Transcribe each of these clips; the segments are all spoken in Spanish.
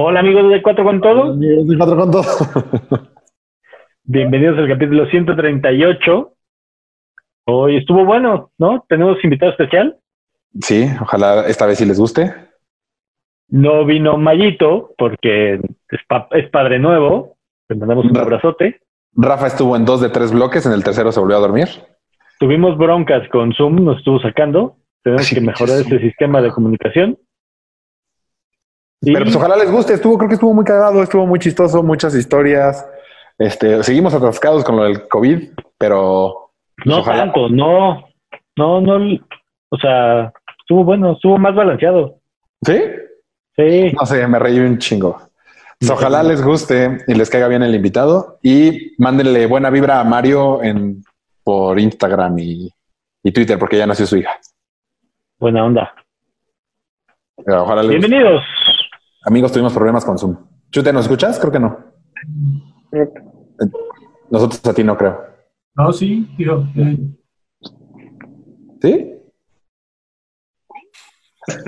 Hola amigos de Cuatro con Todo. Amigos de Cuatro con Todo. Bienvenidos al capítulo 138. Hoy estuvo bueno, ¿no? Tenemos invitado especial. Sí, ojalá esta vez sí les guste. No vino Mayito porque es, pa- es padre nuevo. Le mandamos un Ra- abrazote. Rafa estuvo en dos de tres bloques, en el tercero se volvió a dormir. Tuvimos broncas con Zoom, nos estuvo sacando. Tenemos que mejorar ese sistema de comunicación. Pero pues ojalá les guste, estuvo, creo que estuvo muy cagado, estuvo muy chistoso, muchas historias. Este, seguimos atascados con lo del COVID, pero pues, no ojalá. tanto, no, no, no. O sea, estuvo bueno, estuvo más balanceado. ¿Sí? Sí. No sé, me reí un chingo. Pues, ojalá les guste y les caiga bien el invitado y mándenle buena vibra a Mario en por Instagram y, y Twitter porque ya nació su hija. Buena onda. Pero ojalá les guste. Amigos, tuvimos problemas con Zoom. Chute, ¿nos escuchas? Creo que no. Nosotros a ti no creo. No, sí, digo. eh, ¿Sí?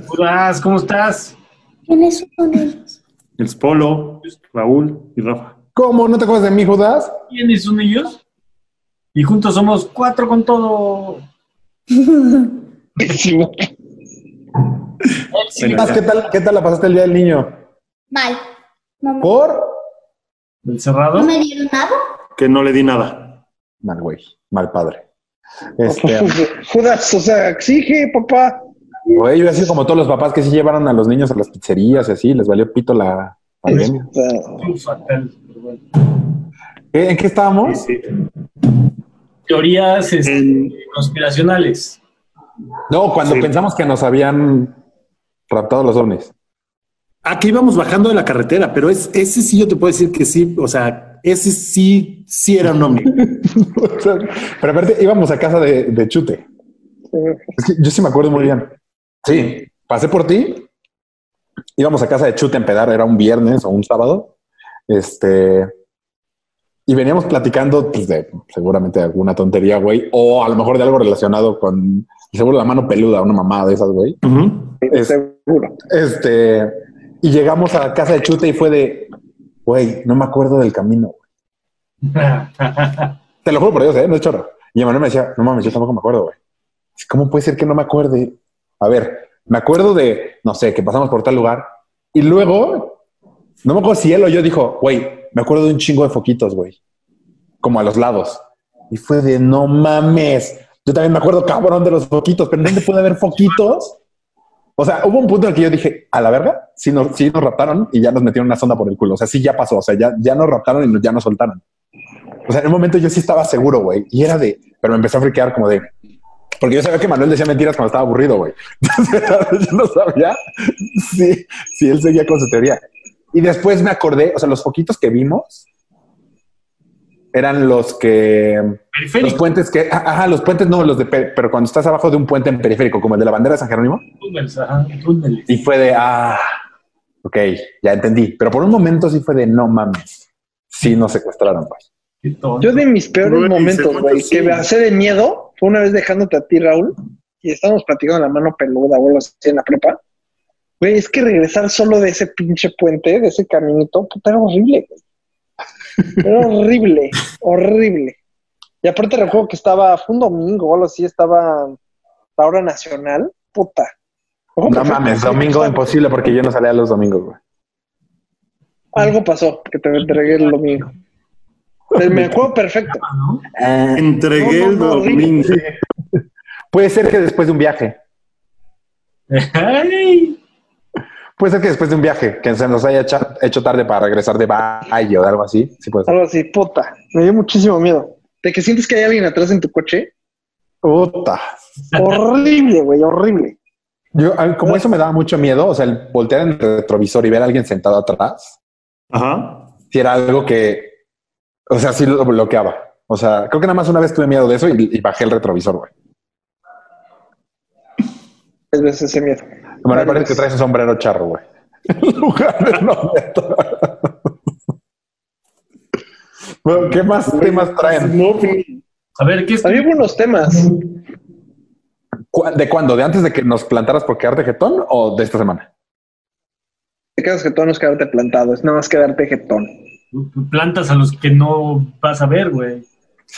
Judas, ¿cómo estás? ¿Quiénes son ellos? El Polo, Raúl y Rafa. ¿Cómo? ¿No te acuerdas de mí, Judas? ¿Quiénes son ellos? Y juntos somos cuatro con todo. ¿Qué tal, ¿Qué tal la pasaste el día del niño? Mal. No, me- ¿Por? ¿El cerrado? ¿No me dieron nada? Que no le di nada. Mal güey, mal padre. Este, Judas, o sea, exige, papá. güey, yo así como todos los papás que sí llevaron a los niños a las pizzerías y así, les valió pito la pandemia. O sea, fatal. pero bueno. ¿Qué- ¿En qué estábamos? Sí, sí. Teorías este, conspiracionales. No, cuando Sí. pensamos que nos habían raptado los ovnis. Aquí íbamos bajando de la carretera, pero es, ese sí yo te puedo decir que sí, o sea, ese sí, sí era un ovni. Pero aparte íbamos a casa de, de Chute. Es que yo sí me acuerdo muy bien. Sí, pasé por ti. Íbamos a casa de Chute a empedar, era un viernes o un sábado. Este. Y veníamos platicando pues, de seguramente de alguna tontería, güey, o a lo mejor de algo relacionado con seguro la mano peluda, una mamada de esas, güey. Es- seguro. Este, y llegamos a casa de Chute y fue de, güey, no me acuerdo del camino. Te lo juro por Dios, ¿eh? No es chorro. Y Emanuel me decía, no mames, yo tampoco me acuerdo, güey. ¿Cómo puede ser que no me acuerde? A ver, me acuerdo de, no sé, que pasamos por tal lugar y luego, no me acuerdo si él o yo dijo, güey, me acuerdo de un chingo de foquitos, güey. Como a los lados. Y fue de, no mames. Yo también me acuerdo, cabrón, de los foquitos, pero ¿dónde puede haber foquitos? O sea, hubo un punto en el que yo dije, a la verga, sí nos, sí nos raptaron y ya nos metieron una sonda por el culo. O sea, sí ya pasó. O sea, ya, ya nos raptaron y nos- ya nos soltaron. O sea, en un momento yo sí estaba seguro, güey. Y era de, pero me empezó a friquear como de, porque yo sabía que Manuel decía mentiras cuando estaba aburrido, güey. Entonces, yo no sabía si, si él seguía con su teoría. Y después me acordé, o sea, los poquitos que vimos eran los que, los puentes que, ajá, los puentes no, los de, pe- pero cuando estás abajo de un puente en periférico, como el de la bandera de San Jerónimo, Túneles, ajá, túneles. y fue de, ah, ok, ya entendí. Pero por un momento sí fue de, no mames, sí nos secuestraron, pues. Yo de mis peores momentos, güey, sí. que me hace de miedo, fue una vez dejándote a ti, Raúl, y estábamos platicando la mano peluda, o algo así en la prepa. Güey, es que regresar solo de ese pinche puente, de ese caminito, puta, era horrible, güey. Era horrible, horrible. Y aparte recuerdo que estaba, fue un domingo o algo así, estaba la hora nacional, puta. No mames, domingo imposible porque yo no salía los domingos, güey. Algo pasó, que te entregué el domingo. Me acuerdo perfecto. ¿no? Entregué No, el no, domingo. Puede ser que después de un viaje, Ay, puede ser que después de un viaje que se nos haya hecho tarde para regresar de valle o de algo así, sí puede ser. Algo así, puta. Me dio muchísimo miedo. De que sientes que hay alguien atrás en tu coche. Puta. Horrible, güey, horrible. Yo, como eso me daba mucho miedo, o sea, el voltear en el retrovisor y ver a alguien sentado atrás, Ajá. si era algo que, o sea, sí lo bloqueaba. O sea, creo que nada más una vez tuve miedo de eso y, y bajé el retrovisor, güey. Es veces ese miedo. Me parece que veces. traes un sombrero charro, güey. En lugar de no Bueno, ¿qué más temas traen? No, pues, A ver, ¿qué es? Había buenos temas. ¿Cu- ¿De cuándo? ¿De antes de que nos plantaras por quedarte jetón o de esta semana? te quedas jetón no es quedarte plantado, es nada más quedarte jetón. Plantas a los que no vas a ver, güey.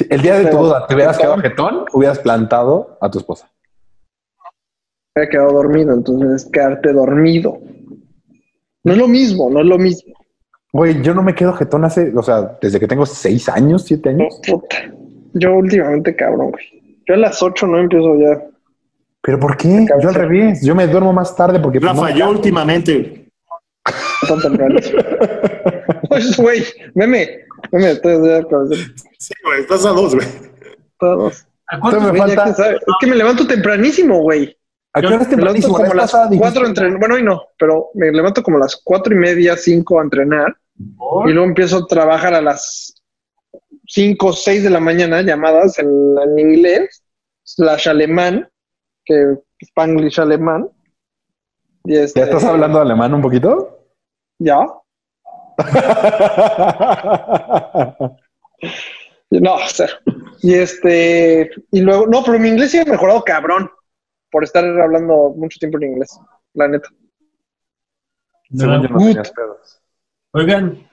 El día de tu boda te hubieras quedado jetón, hubieras plantado a tu esposa. Me he quedado dormido, entonces es quedarte dormido. No es lo mismo, no es lo mismo. Güey, yo no me quedo jetón hace, o sea, desde que tengo seis años, siete años. Puta. Yo últimamente, cabrón, güey. Yo a las 8 no empiezo ya. ¿Pero por qué? Yo al revés. Yo me duermo más tarde porque... pues, Rafa, no- yo últimamente. tan temprano. Pues, güey, meme, meme, estoy de. Sí, güey, estás a dos, güey. Todos. ¿A cuántos me Güey, ya falta- que Es que me levanto tempranísimo, güey. ¿A qué hora tempranísimo? como las cuatro entrenar. Bueno, hoy no, pero me levanto como a las cuatro y media, cinco a entrenar. por? Y luego empiezo a trabajar a las cinco o seis de la mañana, llamadas en, en inglés, slash alemán, que spanglish alemán. Y este, ¿Ya estás hablando alemán un poquito? Ya. No. Y este, y luego, no, pero mi inglés sí ha mejorado cabrón por estar hablando mucho tiempo en inglés, la neta. Según yo no pedos. Oigan,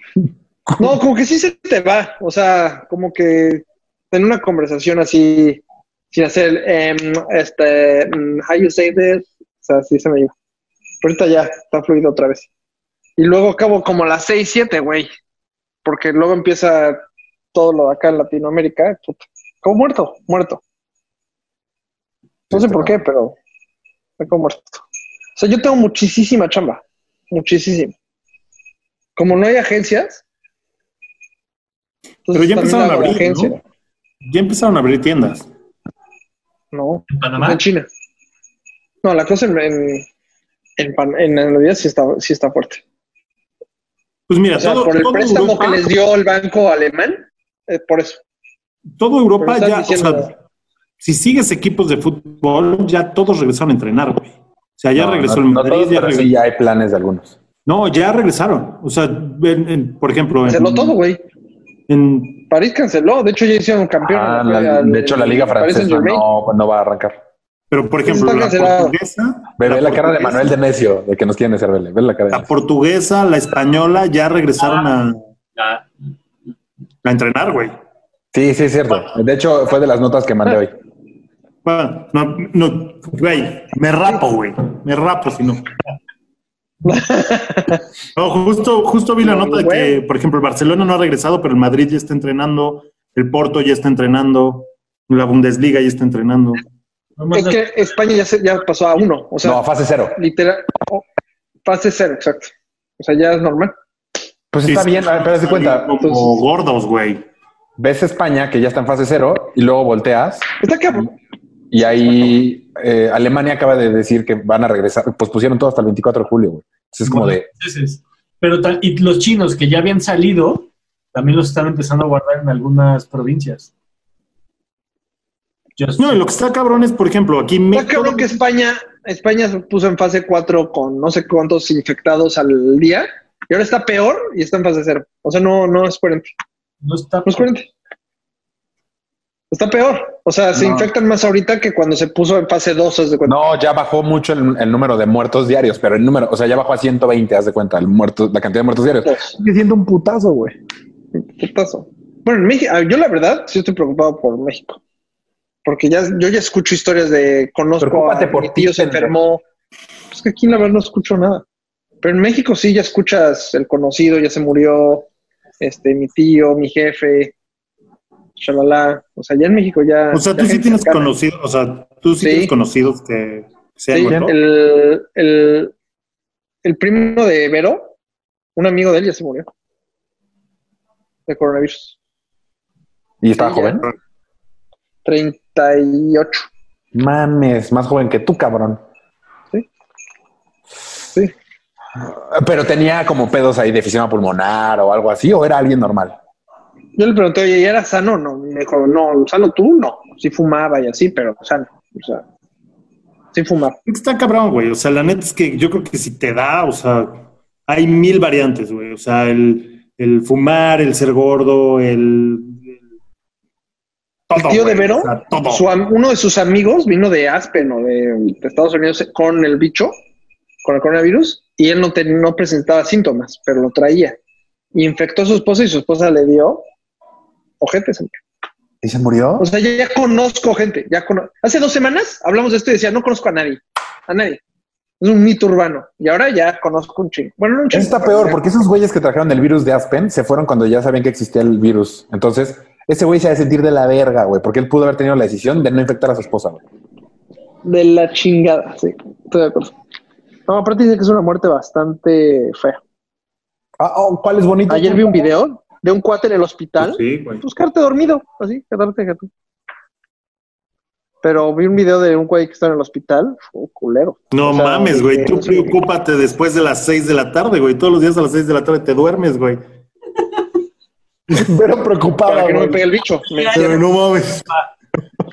No, como que sí se te va, o sea, como que en una conversación así, sin hacer, em, este, mm, how you say this, o sea, sí se me iba. Pero ahorita ya, está fluido otra vez. Y luego acabo como a las seis, siete, güey, porque luego empieza todo lo de acá en Latinoamérica, puta, como muerto, muerto. No sé por qué, pero estoy como muerto. O sea, yo tengo muchísima chamba, muchísima. Como no hay agencias, Pero ya empezaron a abrir, ¿no? Ya empezaron a abrir tiendas. No, en Panamá. en China. No, la cosa en, en, en, Pan- en Navidad sí está, sí está fuerte. Pues mira, O sea, todo, por el todo préstamo Europa, que les dio el banco alemán, eh, por eso. todo Europa ya, o sea, si sigues equipos de fútbol, ya todos regresaron a entrenar, güey. O sea, ya No, regresó no, el no Madrid, todos, ya pero sí ya hay planes de algunos. No, ya regresaron. O sea, en- en- por ejemplo, en, Canceló todo, güey. en- París canceló. De hecho, ya hicieron campeón. Ah, ¿no? la- de hecho, la liga francesa no, no va a arrancar. pero por ejemplo, la portuguesa, Ve, ve la cara de Manuel de Necio, de que nos quieren hacer verle. Ve la cara de la Necio. portuguesa, la española ya regresaron a, La- a entrenar, güey. Sí, sí, es cierto. De hecho, fue de las notas que mandé hoy. Bueno, no, no, güey, me rapo, güey. Me rapo si no. No, justo, justo vi la No, nota de que, por ejemplo, el Barcelona no ha regresado, pero el Madrid ya está entrenando, el Porto ya está entrenando, la Bundesliga ya está entrenando. Es que España ya, se- ya pasó a uno. O sea, No, fase cero. literal. oh, fase cero, exacto. O sea, ya es normal. Pues está sí, bien, a ver, pero de cuenta. Como Entonces- gordos, güey. Ves España, que ya está en fase cero, y luego volteas, Está cabrón. Y ahí eh, Alemania acaba de decir que van a regresar. Pues pusieron todo hasta el 24 de julio, güey. Entonces es como de. veces. Pero y los chinos que ya habían salido, también los están empezando a guardar en algunas provincias. Yo- No, y lo que está cabrón es, por ejemplo, aquí Está México. cabrón que España, España se puso en fase 4 con no sé cuántos infectados al día y ahora está peor y está en fase 0. O sea, no, no es coherente. no está No es coherente. Está peor. O sea, se No. infectan más ahorita que cuando se puso en fase 2, haz de cuenta. No, ya bajó mucho el, el número de muertos diarios, pero el número, o sea, ya bajó a 120, haz de cuenta, el muerto, la cantidad de muertos diarios. Sigue siendo un putazo, güey. Putazo. Bueno, en México, yo la verdad sí estoy preocupado por México. Porque ya, yo ya escucho historias de conozco Preocúpate a por mi tío se enfermó. Es que aquí la verdad no escucho nada. Pero en México sí ya escuchas el conocido, ya se murió, este, mi tío, mi jefe, shalala. O sea, ya en México ya. O sea, ya tú sí tienes cercana. conocidos, o sea, tú sí, Sí. tienes conocidos que se han Sí, muerto. el, el, el primo de Vero, un amigo de él ya se murió. De coronavirus. ¿Y estaba Sí, ya. joven? 38. Mames, más joven que tú, cabrón. Sí. Pero tenía como pedos ahí de efisema pulmonar o algo así, o era alguien normal. Yo le pregunté, oye, ¿y era sano? No, me dijo, no, sano tú, no. Sí fumaba y así, pero sano. O sea, sí fumaba. Está cabrón, güey. O sea, la neta es que yo creo que si te da, o sea, hay mil variantes, güey. O sea, el, el fumar, el ser gordo, el. el- tío de. Vero, O sea, todo. Su am- uno de sus amigos vino de Aspen o de, de Estados Unidos con el bicho, con el coronavirus, y él no, te- no presentaba síntomas, pero lo traía. Y infectó a su esposa y su esposa le dio ojete. señor. ¿Y se murió? O sea, ya, ya conozco gente. Ya cono- Hace dos semanas hablamos de esto y decía, no conozco a nadie. A nadie. Es un mito urbano. Y ahora ya conozco un chingo. Bueno, no un chingo. Está peor, porque esos güeyes que trajeron el virus de Aspen se fueron cuando ya sabían que existía el virus. Entonces, ese güey se ha de sentir de la verga, güey, porque él pudo haber tenido la decisión de no infectar a su esposa, güey. De la chingada, sí. Estoy de acuerdo. No, aparte dice que es una muerte bastante fea. Ah, oh, ¿cuál es bonito? Ayer vi un video de un cuate en el hospital. Sí, güey. Pues quedarte dormido, así, quedarte, quedarte. Pero vi un video de un güey que está en el hospital. Oh, culero. No O sea, mames, güey. que- Tú preocúpate después de las 6 de la tarde, güey. Todos los días a las 6 de la tarde te duermes, güey. Pero preocupada, Para que no me pegue el bicho. Me- Pero no mames.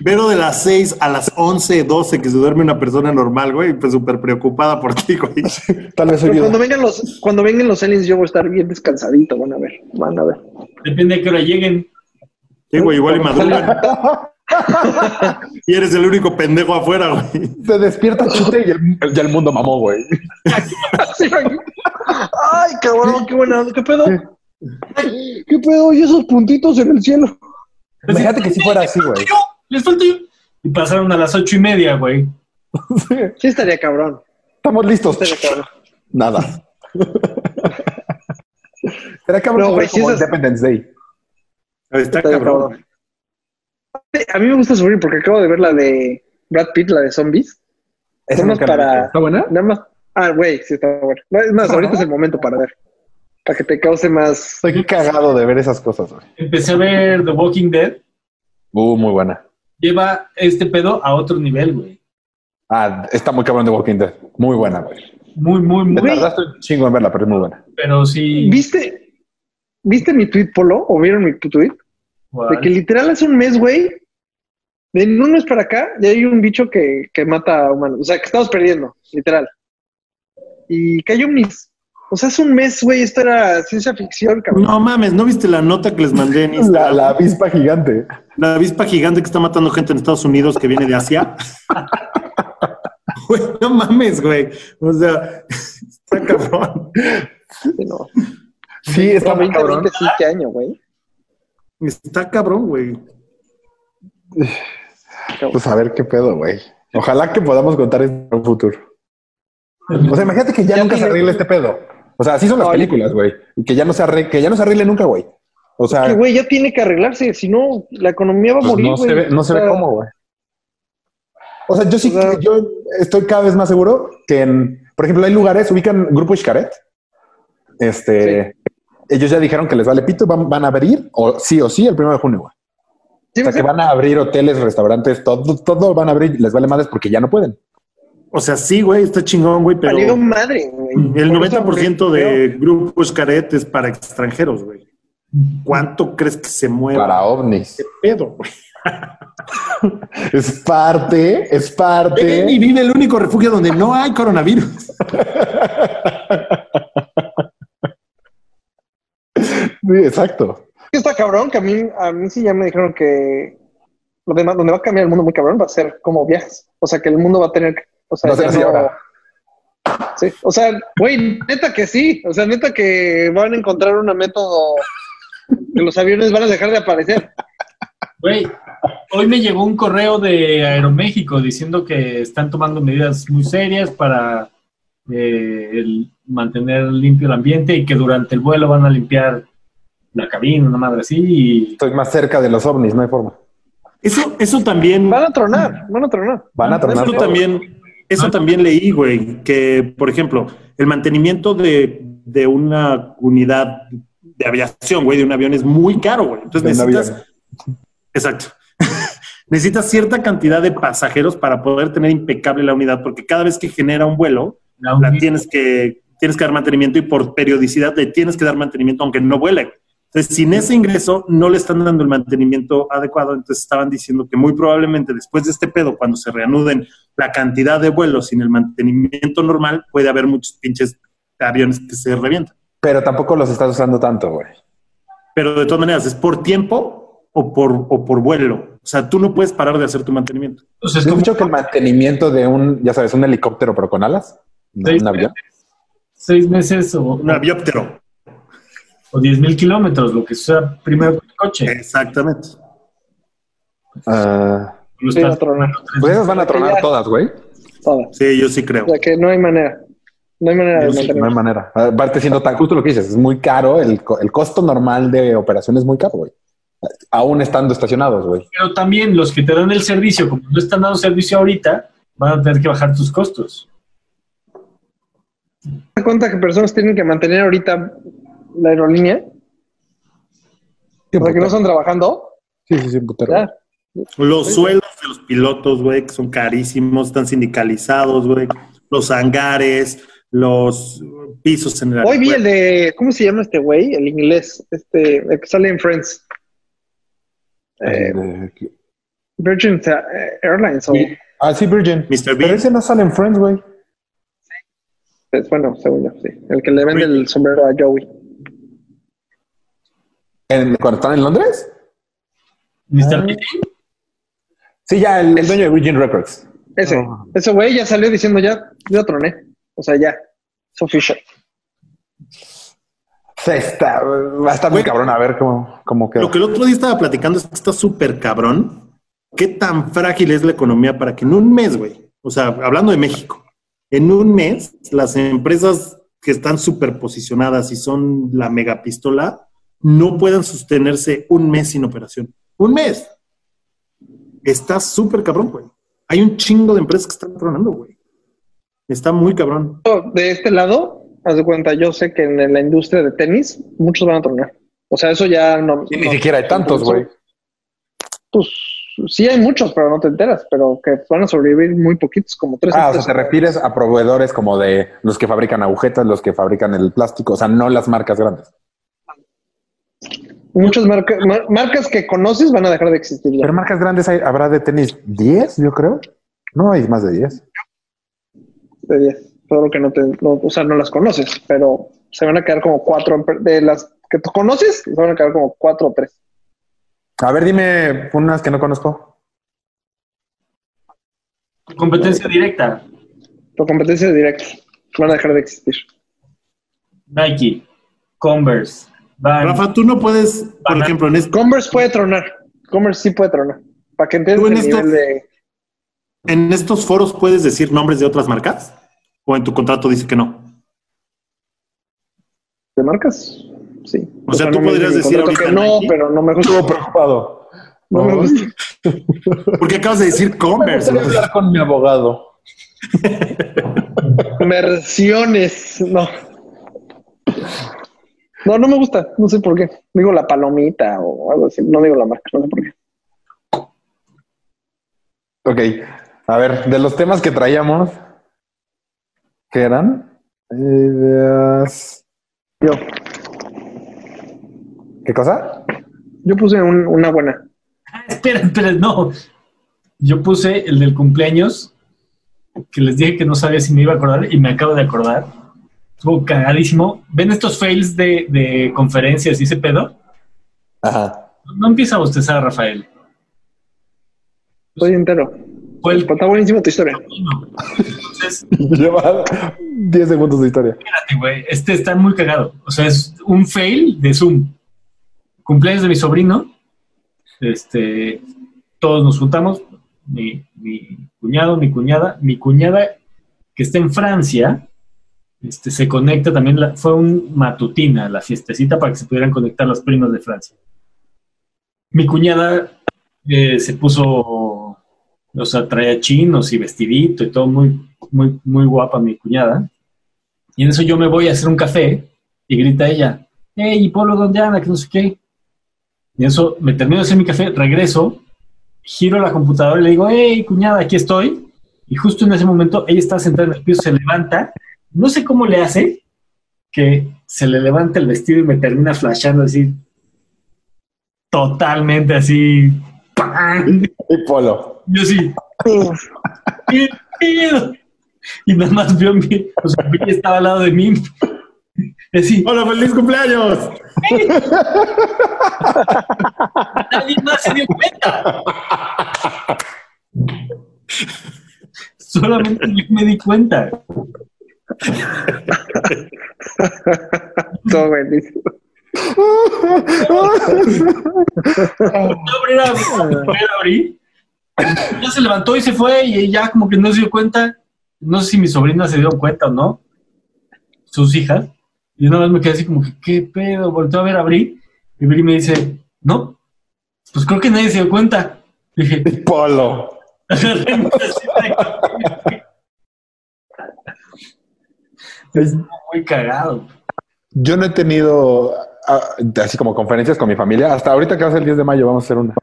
Pero de las 6 a las 11, 12 que se duerme una persona normal, güey, pues súper preocupada por ti, güey. Tal vez Pero cuando vengan los, cuando vengan los aliens, yo voy a estar bien descansadito. Van a ver, van a ver. Depende de qué hora lleguen. Sí, güey, igual y madrugan. y eres el único pendejo afuera, güey. Se despierta chute y el, ya el mundo mamó, güey. Ay, cabrón, qué buena. onda, ¿Qué pedo? ¿Qué pedo? ¿Y esos puntitos en el cielo? Imagínate que si fuera así, güey. Les falta yo. Y pasaron a las ocho y media, güey. Sí, estaría cabrón. Estamos listos. Estaría cabrón. Nada. Será cabrón No, como si esas- Independence Day. Está Estaría cabrón. cabrón. A mí me gusta sufrir porque acabo de ver la de Brad Pitt, la de zombies. Nada más para-. ¿Está buena? Nada más. Ah, güey, sí está bueno. No, Es más, ahorita es el momento para ver. Para que te cause más. Estoy cagado de ver esas cosas, güey. Empecé a ver The Walking Dead. Uh, muy buena. Lleva este pedo a otro nivel, güey. Ah, está muy cabrón de Walking Dead. Muy buena, güey. Muy, muy, Me muy. tardaste un chingo en verla, pero es muy buena. Pero sí. ¿Viste? ¿Viste mi tweet, Polo? ¿O vieron mi tweet? De que literal hace un mes, güey, de un mes para acá, ya hay un bicho que, que mata a humanos. O sea, que estamos perdiendo, literal. Y cayó mis. O sea, hace un mes, güey, esto era ciencia ficción, cabrón. No mames, ¿no viste la nota que les mandé en La, Instagram? la avispa gigante. La avispa gigante que está matando gente en Estados Unidos que viene de Asia. Güey, no mames, güey. O sea, está cabrón. Sí, no. Sí, está muy 20, cabrón. 20, sí, qué año, güey. Está cabrón, güey. Pues a ver qué pedo, güey. Ojalá que podamos contar esto en un futuro. O sea, imagínate que ya, Ya nunca se arregle este pedo. O sea, así son las películas, güey. Y que ya no se arregle, que ya no se arregle nunca, güey. O sea, Que, güey, ya tiene que arreglarse, si no, la economía va a pues morir, no güey. se ve, no se O ve cómo, güey. O sea, yo sí, O sea- yo estoy cada vez más seguro que en, por ejemplo, hay lugares, ubican Grupo Xcaret. Este, ellos ya dijeron que les vale pito, van, van a abrir, o sí o sí, el primero de junio, güey. sí, O sea, sí. que van a abrir hoteles, restaurantes, todo, todo van a abrir, les vale madres porque ya no pueden. O sea, sí, güey, está chingón, güey, pero Valió madre, güey. el Por eso, 90% güey, de Grupo Xcaret es para extranjeros, güey. ¿Cuánto crees que se mueve? Para ovnis. ¿Qué pedo, güey? Es parte, es Ven parte. y vive el único refugio donde no hay coronavirus. Sí, exacto. está cabrón, que a mí, a mí sí ya me dijeron que lo demás, donde va a cambiar el mundo muy cabrón va a ser como viajes. O sea, que el mundo va a tener, o sea, ya así no- ahora. Sí, o sea, güey, neta que sí. O sea, neta que van a encontrar un método que los aviones van a dejar de aparecer. Güey, hoy me llegó un correo de Aeroméxico diciendo que están tomando medidas muy serias para eh, el mantener limpio el ambiente y que durante el vuelo van a limpiar la cabina, una madre así. Y Estoy más cerca de los ovnis, no hay forma. Eso, eso también, Van a tronar, van a tronar. Van a tronar. eso todo. también, eso también leí, güey, que, por ejemplo, el mantenimiento de, de una unidad de aviación, güey, de un avión es muy caro, güey. Entonces De necesitas, exacto. necesitas cierta cantidad de pasajeros para poder tener impecable la unidad, porque cada vez que genera un vuelo, la tienes que, tienes que dar mantenimiento y por periodicidad le tienes que dar mantenimiento aunque no vuele. Entonces, sin ese ingreso no le están dando el mantenimiento adecuado. Entonces, estaban diciendo que muy probablemente después de este pedo, cuando se reanuden la cantidad de vuelos sin el mantenimiento normal, puede haber muchos pinches aviones que se revientan. Pero tampoco los estás usando tanto, güey. Pero de todas maneras, ¿es por tiempo o por, o por vuelo? O sea, tú no puedes parar de hacer tu mantenimiento. Entonces, ¿Has dicho que el mantenimiento de un, ya sabes, un helicóptero, pero con alas? No, Sí. un avión. seis meses o, Un avióptero. o 10 mil kilómetros, lo que sea primero con el coche. Exactamente. Ah, Lo Sí, estás- va a tronar. pues esas van a tronar Ya. todas, güey. Todas. Sí, yo sí creo. O sea que no hay manera. No hay manera de No hay manera. Aparte siendo tan justo lo que dices, es muy caro. El, el costo normal de operación es muy caro, güey. Aún estando estacionados, güey. Pero también los que te dan el servicio, como no están dando servicio ahorita, van a tener que bajar tus costos. ¿Te das cuenta que personas tienen que mantener ahorita la aerolínea? Sí, O sea, que no están trabajando. sí, sí, sí, putero. Ya. Los sueldos de los pilotos, güey, que son carísimos, están sindicalizados, güey. Los hangares, los pisos en el Hoy vi el de, ¿cómo se llama este güey? El inglés, este, el que sale en Friends. Eh, Eh, Virgin eh, Airlines, o, Ah, sí, Virgin. Mr. Pero ese no sale en Friends, güey. pues, bueno, según yo, sí. El que le vende el sombrero a Joey. ¿En- ¿Cuando están en Londres? Mr. Ah. Sí, ya, el, el dueño de Virgin Records. Ese, Ah. ese güey ya salió diciendo ya, ya troné. O sea, ya, es official. Sí, está, va a estar muy cabrón a ver cómo, cómo queda. Lo que el otro día estaba platicando es que está súper cabrón. ¿Qué tan frágil es la economía para que en un mes, güey? O sea, hablando de México, en un mes las empresas que están súper posicionadas y son la megapistola no puedan sostenerse un mes sin operación. Un mes. Está súper cabrón, güey. Hay un chingo de empresas que están tronando, güey. Está muy cabrón. De este lado, haz de cuenta, yo sé que en la industria de tenis muchos van a tronar. O sea, eso ya no. Y ni no- siquiera hay tantos, güey. Pues sí hay muchos, pero no te enteras. Pero que van a sobrevivir muy poquitos, como tres. Ah, o sea, te refieres a proveedores como de los que fabrican agujetas, los que fabrican el plástico, o sea, no las marcas grandes. Muchas marcas, mar- marcas que conoces van a dejar de existir ya. Pero marcas grandes hay- habrá de tenis 10, yo creo. No hay más de 10. de 10. Todo lo que no te, no, o sea, no las conoces, pero se van a quedar como cuatro de las que tú conoces, se van a quedar como cuatro o tres. A ver, dime unas que no conozco. competencia directa. Por competencia directa, van a dejar de existir. Nike, Converse, Rafa, tú no puedes, por ejemplo, en este, Converse puede tronar. Converse sí puede tronar. Para que entiendas en el esto- nivel de. en estos foros puedes decir nombres de otras marcas o en tu contrato dice que no. de marcas. Sí. O sea, tú no podrías decir ahorita que no, Nike. pero no me gusta. Estuvo preocupado. No me gusta. Porque acabas de decir Converse. Voy a hablar con mi abogado. Versiones. No. No, no me gusta. No sé por qué. Digo la palomita o algo así. No digo la marca. No sé por qué. Ok. A ver, de los temas que traíamos, ¿qué eran? Ideas. Yo, ¿Qué cosa? yo puse un- una buena. Ah, espera, espera, no. Yo puse el del cumpleaños, que les dije que no sabía si me iba a acordar y me acabo de acordar. Estuvo cagadísimo. ¿Ven estos fails de, de conferencias y ese pedo? Ajá. No empieza a bostezar, Rafael. Estoy entero. Fue el Está buenísima tu historia. Entonces, Lleva 10 segundos de historia. espérate, güey. Este está muy cagado. O sea, es un fail de Zoom. Cumpleaños de mi sobrino. Este, todos nos juntamos. Mi, mi cuñado, mi cuñada, mi cuñada que está en Francia, este, se conecta también. la- fue un matutina la fiestecita para que se pudieran conectar las primas de Francia. Mi cuñada eh, se puso, o sea, traía chinos y vestidito y todo muy, muy, muy guapa mi cuñada. Y en eso yo me voy a hacer un café y grita ella, hey, ¿y Polo dónde anda? Que no sé qué. Y en eso me termino de hacer mi café, regreso, giro la computadora y le digo, hey, cuñada, aquí estoy. Y justo en ese momento ella está sentada en el piso, se levanta, no sé cómo le hace, que se le levanta el vestido y me termina flashando así, totalmente así. ¡pam! Y Polo. Yo sí, ¿qué pedo? Y nada más vio mi, o sea, Billy estaba al lado de mí. Así, ¡Hola, feliz cumpleaños! nadie más se dio cuenta. Solamente yo me di cuenta. Todo buenísimo. Ya se levantó y se fue y ya como que no se dio cuenta. No sé si mi sobrina se dio cuenta o no. Sus hijas. Y una vez me quedé así como que, ¿qué pedo? Volteo a ver a Bri. Y Bri me dice, no, pues creo que nadie se dio cuenta. Dije, Polo. es muy cagado. Yo no he tenido ah, así como conferencias con mi familia. Hasta ahorita que va a ser el 10 de mayo, vamos a hacer una.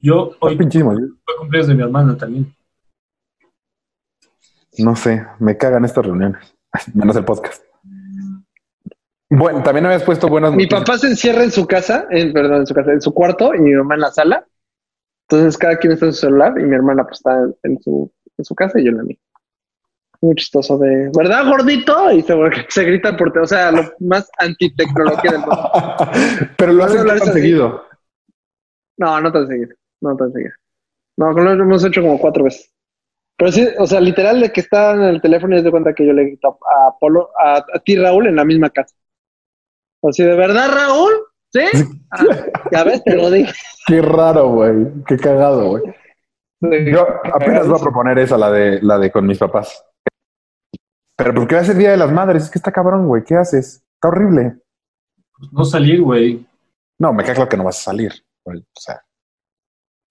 Yo Fue hoy pinchísimo. fue cumpleaños de mi hermana también. No sé, me cagan estas reuniones. Menos el podcast. Bueno, también habías puesto buenas Mi noticias. papá se encierra en su casa, en, perdón, en su casa, en su cuarto y mi mamá en la sala. Entonces cada quien está en su celular y mi hermana pues está en su, en su casa y yo en la mía. Muy chistoso de, ¿verdad, gordito? Y se, se grita por, te- o sea, lo más antitecnología del mundo. Pero lo hablar tan seguido. No, no tan seguido, no tan seguido. No, lo hemos hecho como cuatro veces. Pero sí, o sea, literal de que está en el teléfono y se cuenta que yo le grito a Polo, a, a ti Raúl en la misma casa. Así de verdad, Raúl, ¿sí? Ah, ya ves, te lo dije. Qué raro, güey. Qué cagado, güey. Yo apenas voy a proponer esa, la de, la de con mis papás. Pero ¿por qué va a ser Día de las Madres? Es que está cabrón, güey. ¿Qué haces? Está horrible. No salir, güey. No, me queda claro que no vas a salir. güey. O sea,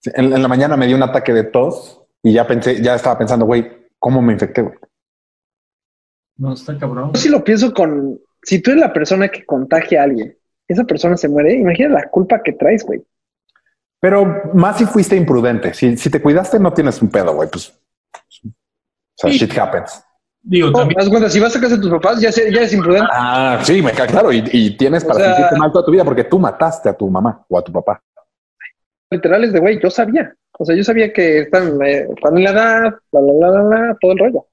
en, en la mañana me dio un ataque de tos y ya pensé, ya estaba pensando, güey, ¿cómo me infecté, güey? No, está cabrón. Yo sí lo pienso con, si tú eres la persona que contagia a alguien, esa persona se muere, imagina la culpa que traes, güey. Pero más si fuiste imprudente. Si, si te cuidaste, no tienes un pedo, güey. Pues, o sea, Sí. shit happens. Digo, No, también, haz cuenta, si vas a casa de tus papás, ya, se- ya es imprudente. Ah, sí, me queda claro. Y, y tienes O para sea- sentirte mal toda tu vida porque tú mataste a tu mamá o a tu papá. Literal es de, güey, yo sabía. O sea, yo sabía que están, eh, están en la edad, la, la, la, la, la, todo el rollo.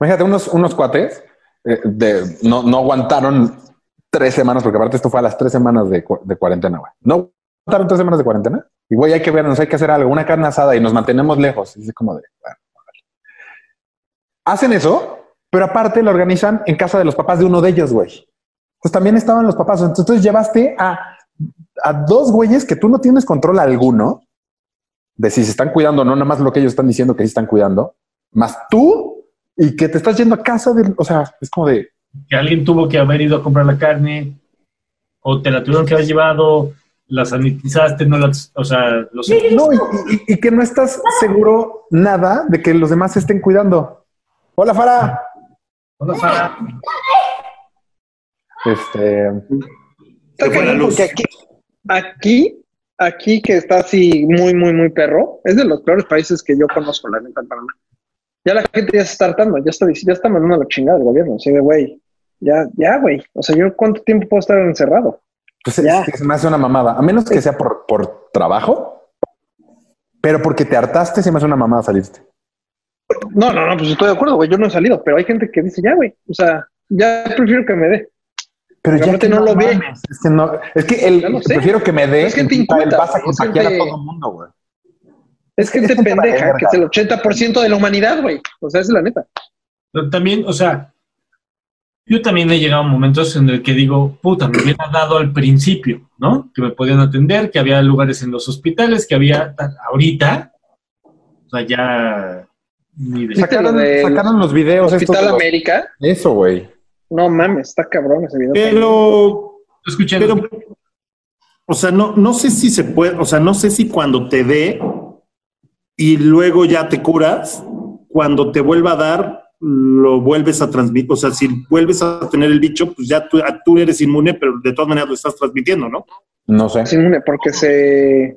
Imagínate, unos, unos cuates eh, de, no, no aguantaron tres semanas, porque aparte esto fue a las tres semanas de, cu- de cuarentena, güey. No aguantaron tres semanas de cuarentena. Y güey, hay que vernos, hay que hacer algo, una carne asada y nos mantenemos lejos. Y es como de, bueno, vale. Hacen eso, pero aparte lo organizan en casa de los papás de uno de ellos, güey. Pues también estaban los papás. Entonces llevaste a, a dos güeyes que tú no tienes control alguno de si se están cuidando o no, nada más lo que ellos están diciendo que sí están cuidando, más tú y que te estás yendo a casa de, o sea, es como de, que alguien tuvo que haber ido a comprar la carne, o te la tuvieron que haber llevado, la sanitizaste, no la, o sea, los no, y, y- y que no estás seguro nada de que los demás se estén cuidando. Hola, Fara. Hola, Sara. Este, Se fue la luz. Aquí, aquí, aquí que está así muy, muy, muy perro, es de los peores países que yo conozco, la neta, en Panamá. Ya la gente ya se está hartando, ya está, ya está mandando la chingada el gobierno. Así de, güey, ya, ya, güey. O sea, yo cuánto tiempo puedo estar encerrado. pues es Ya. que se me hace una mamada, a menos que sea por, por trabajo, pero porque te hartaste, se me hace una mamada salirte. No, no, no, pues estoy de acuerdo, güey. Yo no he salido, pero hay gente que dice, ya, güey. O sea, ya prefiero que me dé. Pero ya que no lo ve. Es que no, es que el prefiero que me dé, Es que te implica, él inculta, vas a güey, es a gente- todo el mundo, güey. Es gente Es gente de pendeja, que es el 80% de la humanidad, güey. O sea, esa es la neta. Pero también, o sea, yo también he llegado a momentos en el que digo, puta, me hubiera dado al principio, ¿no? Que me podían atender, que había lugares en los hospitales, que había tal. ahorita, o sea, ya de... Sacaron, sacaron los videos estos Hospital los- América. Eso, güey. No mames, está cabrón ese video. Pero, Escuchen, pero, o sea, no, no sé si se puede, o sea, no sé si cuando te dé y luego ya te curas, cuando te vuelva a dar, lo vuelves a transmitir. O sea, si vuelves a tener el bicho, pues ya tú, tú eres inmune, pero de todas maneras lo estás transmitiendo, ¿no? No sé. Es inmune porque se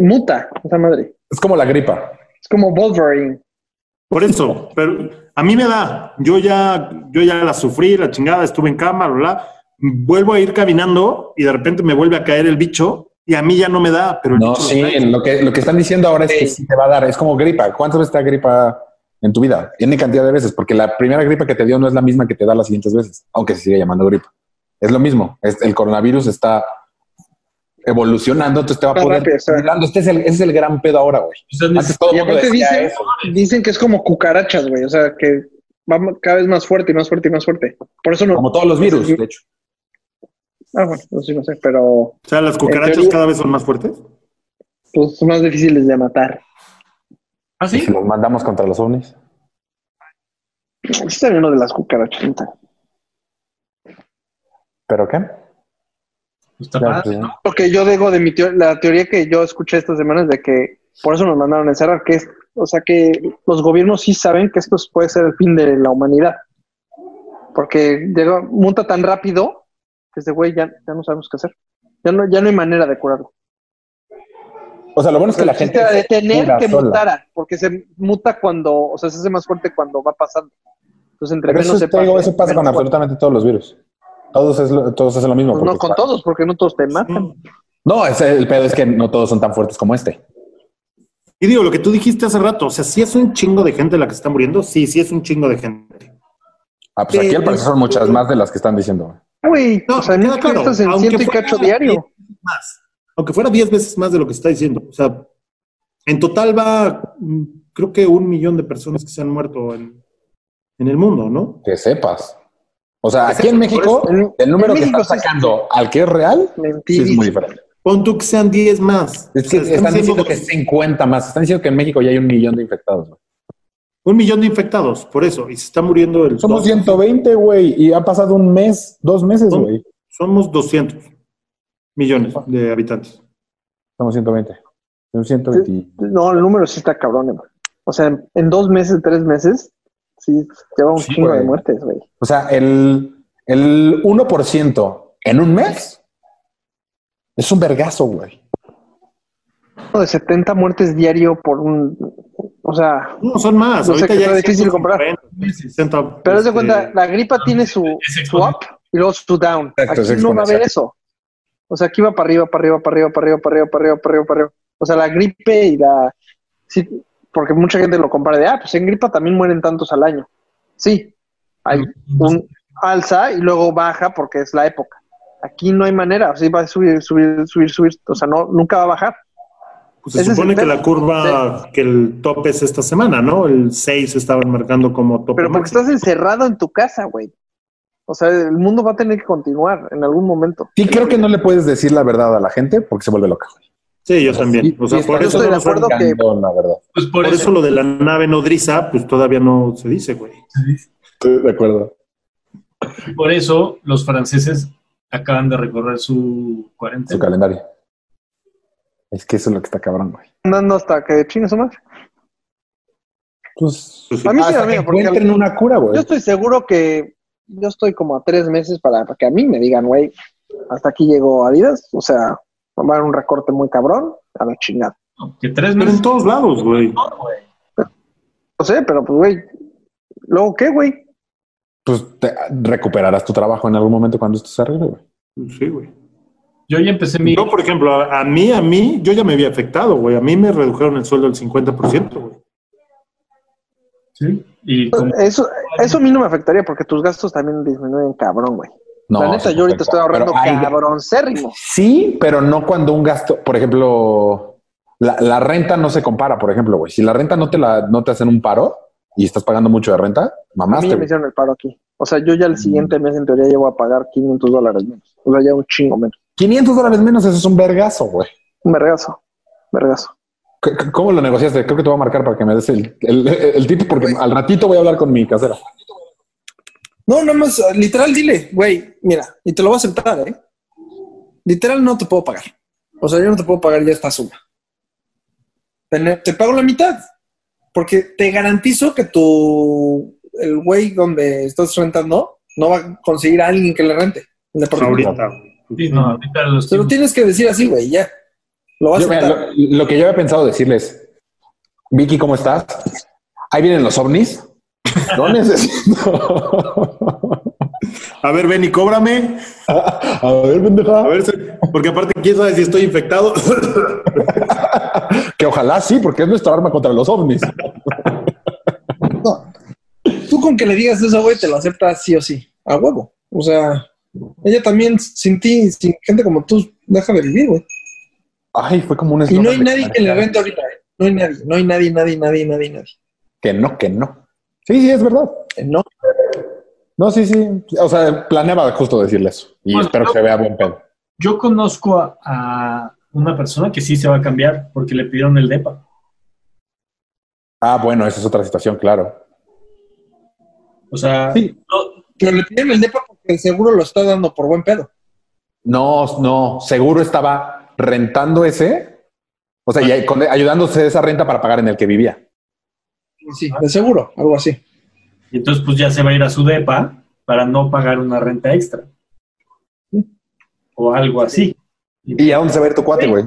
muta esa madre. Es como la gripa. Es como Wolverine. Por eso, pero a mí me da, yo ya, yo ya la sufrí, la chingada, estuve en cama, bla, bla, vuelvo a ir caminando y de repente me vuelve a caer el bicho y a mí ya no me da, pero el No, bicho sí, lo que, lo que están diciendo ahora es que Sí. sí te va a dar. Es como gripa. ¿Cuántas veces te da gripa en tu vida? Tiene cantidad de veces, porque la primera gripa que te dio no es la misma que te da las siguientes veces, aunque se sigue llamando gripa. Es lo mismo. Es- el coronavirus está evolucionando, entonces te va a poder. rápido. Este es el, es el gran pedo ahora, güey. todo Y aparte decía dicen, eso. dicen que es como cucarachas, güey. O sea, que va cada vez más fuerte y más fuerte y más fuerte. Por eso no. Como todos los virus, de hecho. Ah, bueno, no sé, no sé, pero O sea, las cucarachas teoría- cada vez son más fuertes. pues son más difíciles de matar. ¿Ah, sí? si los mandamos contra los ovnis. Está bien lo de las cucarachas. ¿Pero qué? Pues está Ya, padre, ¿no? Lo que yo digo de mi teo- la teoría que yo escuché esta semana es de que por eso nos mandaron a encerrar, que es, o sea, que los gobiernos sí saben que esto puede ser el fin de la humanidad. Porque llega, monta tan rápido que este güey ya, ya no sabemos qué hacer. Ya no, ya no hay manera de curarlo. O sea, lo bueno es que la gente. de tener que sola. mutara, porque se muta cuando, o sea, se hace más fuerte cuando va pasando. Entonces, entre Pero menos eso, se te digo, eso pasa con fuerte. absolutamente todos los virus. Todos, es lo- todos hacen lo mismo. Pues no con está- todos, porque no todos te matan. No, ese- el pedo es que no todos son tan fuertes como este. Y digo, lo que tú dijiste hace rato, o sea, si es un chingo de gente la que está muriendo, sí, sí es un chingo de gente. Ah, pues aquí al parecer son muchas más de las que están diciendo. Güey, No, o sea, México claro, estás en aunque ciento y fuera cacho diario. 10 veces Más. Aunque fuera 10 veces más de lo que se está diciendo. O sea, en total va, mm, creo que un millón de personas que se han muerto en, en el mundo, ¿no? Que sepas. O sea, aquí en México, eso. el número que México sacando al que es real, sí Mentira. es muy diferente. Pon tú que sean 10 más. Es O que sea, están diciendo que dos- 50 más. Están diciendo que en México ya hay un millón de infectados. güey. Un millón de infectados, por eso. Y se está muriendo el... Somos dos- 120, güey. Y ha pasado un mes, dos meses, güey. Somos 200 millones de habitantes. Somos 120. Somos 120. No, el número sí está cabrón, hermano. O sea, en, en dos meses, tres meses, sí lleva un Sí, chingo de muertes, güey. O sea, el, el 1% en un mes es un vergazo, güey. De 70 muertes diario por un. O sea, No, son más. No Ahorita ya hay difícil comprar. 150, 60, pero haz de este, cuenta, la gripa tiene su, Es su up y luego su down. Exacto, es Aquí no va a haber eso. O sea, aquí va para arriba, para arriba, para arriba, para arriba, para arriba, para arriba, para arriba, para arriba. O sea, la gripe y la. Sí, porque mucha gente lo compara de, ah, pues en gripa también mueren tantos al año. Sí, hay un alza y luego baja porque es la época. Aquí no hay manera, o sea, va a subir, subir, subir, subir, o sea, no, nunca va a bajar. Pues se Ese supone que la curva, que el tope es esta semana, ¿no? El 6 estaban marcando como tope. Pero porque máximo. estás encerrado en tu casa, güey. O sea, el mundo va a tener que continuar en algún momento. Sí, creo que no le puedes decir la verdad a la gente porque se vuelve loca. güey. Sí, yo también. Sí, o sea, sí, por eso, estoy de no acuerdo que- la verdad. Pues por, por eso lo de la nave nodriza, pues todavía no se dice, güey. Estoy de acuerdo. por eso los franceses acaban de recorrer su Su cuarentena. calendario. Es que eso es lo que está cabrón, güey. Andando hasta que chingue su madre. Pues, Pues. A mí sí, amigo, que porque encuentren una cura, güey. Yo estoy seguro que yo estoy como a tres meses para, para que a mí me digan, güey, hasta aquí llegó Adidas. O sea, va a haber un recorte muy cabrón a la chingada. Que tres Pero meses. en todos lados, güey. no, güey. No sé, pero pues, güey, ¿luego qué, güey? Pues te- recuperarás tu trabajo en algún momento cuando esto se arregle, güey. Sí, güey. Yo ya empecé mi. Yo, por ejemplo, a, a mí, a mí, yo ya me había afectado, güey. A mí me redujeron el sueldo del 50%, güey. Sí. Y como- Eso, eso a mí no me afectaría porque tus gastos también disminuyen cabrón, güey. No, la neta, yo ahorita estoy ahorrando hay- cabroncérrimo. Sí, pero no cuando un gasto, por ejemplo, la, la renta no se compara, por ejemplo, güey. Si la renta no te la no te hacen un paro y estás pagando mucho de renta, A mí ya me hicieron el paro aquí. O sea, yo ya el siguiente mes en teoría llevo a pagar 500 dólares menos. O sea, ya un chingo menos. 500 dólares menos, eso es un vergazo, güey. Un vergazo. Vergazo. ¿Cómo lo negociaste? Creo que te voy a marcar para que me des el, el, el tip, porque al ratito voy a hablar con mi casera. No, nada más, literal, dile, güey, mira, y te lo voy a aceptar, ¿eh? Literal, no te puedo pagar. O sea, yo no te puedo pagar ya esta suma. Te, te pago la mitad. Porque te garantizo que tu, el güey donde estás rentando, no va a conseguir a alguien que le rente. el departamento. Ahorita. güey. sí, no, ahorita los Pero tienes que decir así, güey, ya. Lo vas Yo, a mira, lo, lo que yo había pensado decirles, Vicky, ¿cómo estás? Ahí vienen los ovnis. No necesito. A ver, ven y cóbrame. A ver, pendeja. A ver, si- porque aparte, quién sabe si estoy infectado. Que ojalá sí, porque es nuestra arma contra los ovnis. No. Tú con que le digas eso, güey, te lo aceptas sí o sí. A huevo. O sea, ella también, sin ti, sin gente como tú, deja de vivir, güey. Ay, fue como un Y no hay nadie que le rente ahorita, ¿eh? No hay nadie, no hay nadie, nadie, nadie, nadie, nadie. Que no, que no. Sí, sí, es verdad. Eh, No, No, sí, sí. O sea, planeaba justo decirle eso. Y espero que se vea buen pedo. Yo conozco a, a una persona que sí se va a cambiar porque le pidieron el DEPA. Ah, bueno, esa es otra situación, claro. O sea, Sí. no- pero le pidieron el depa porque el seguro lo está dando por buen pedo. No, no, seguro estaba rentando ese. O sea, y ayudándose de esa renta para pagar en el que vivía. Sí, de seguro, algo así. Y entonces pues ya se va a ir a su DEPA para no pagar una renta extra. O algo así. ¿Y a dónde se va a ir tu cuate, güey?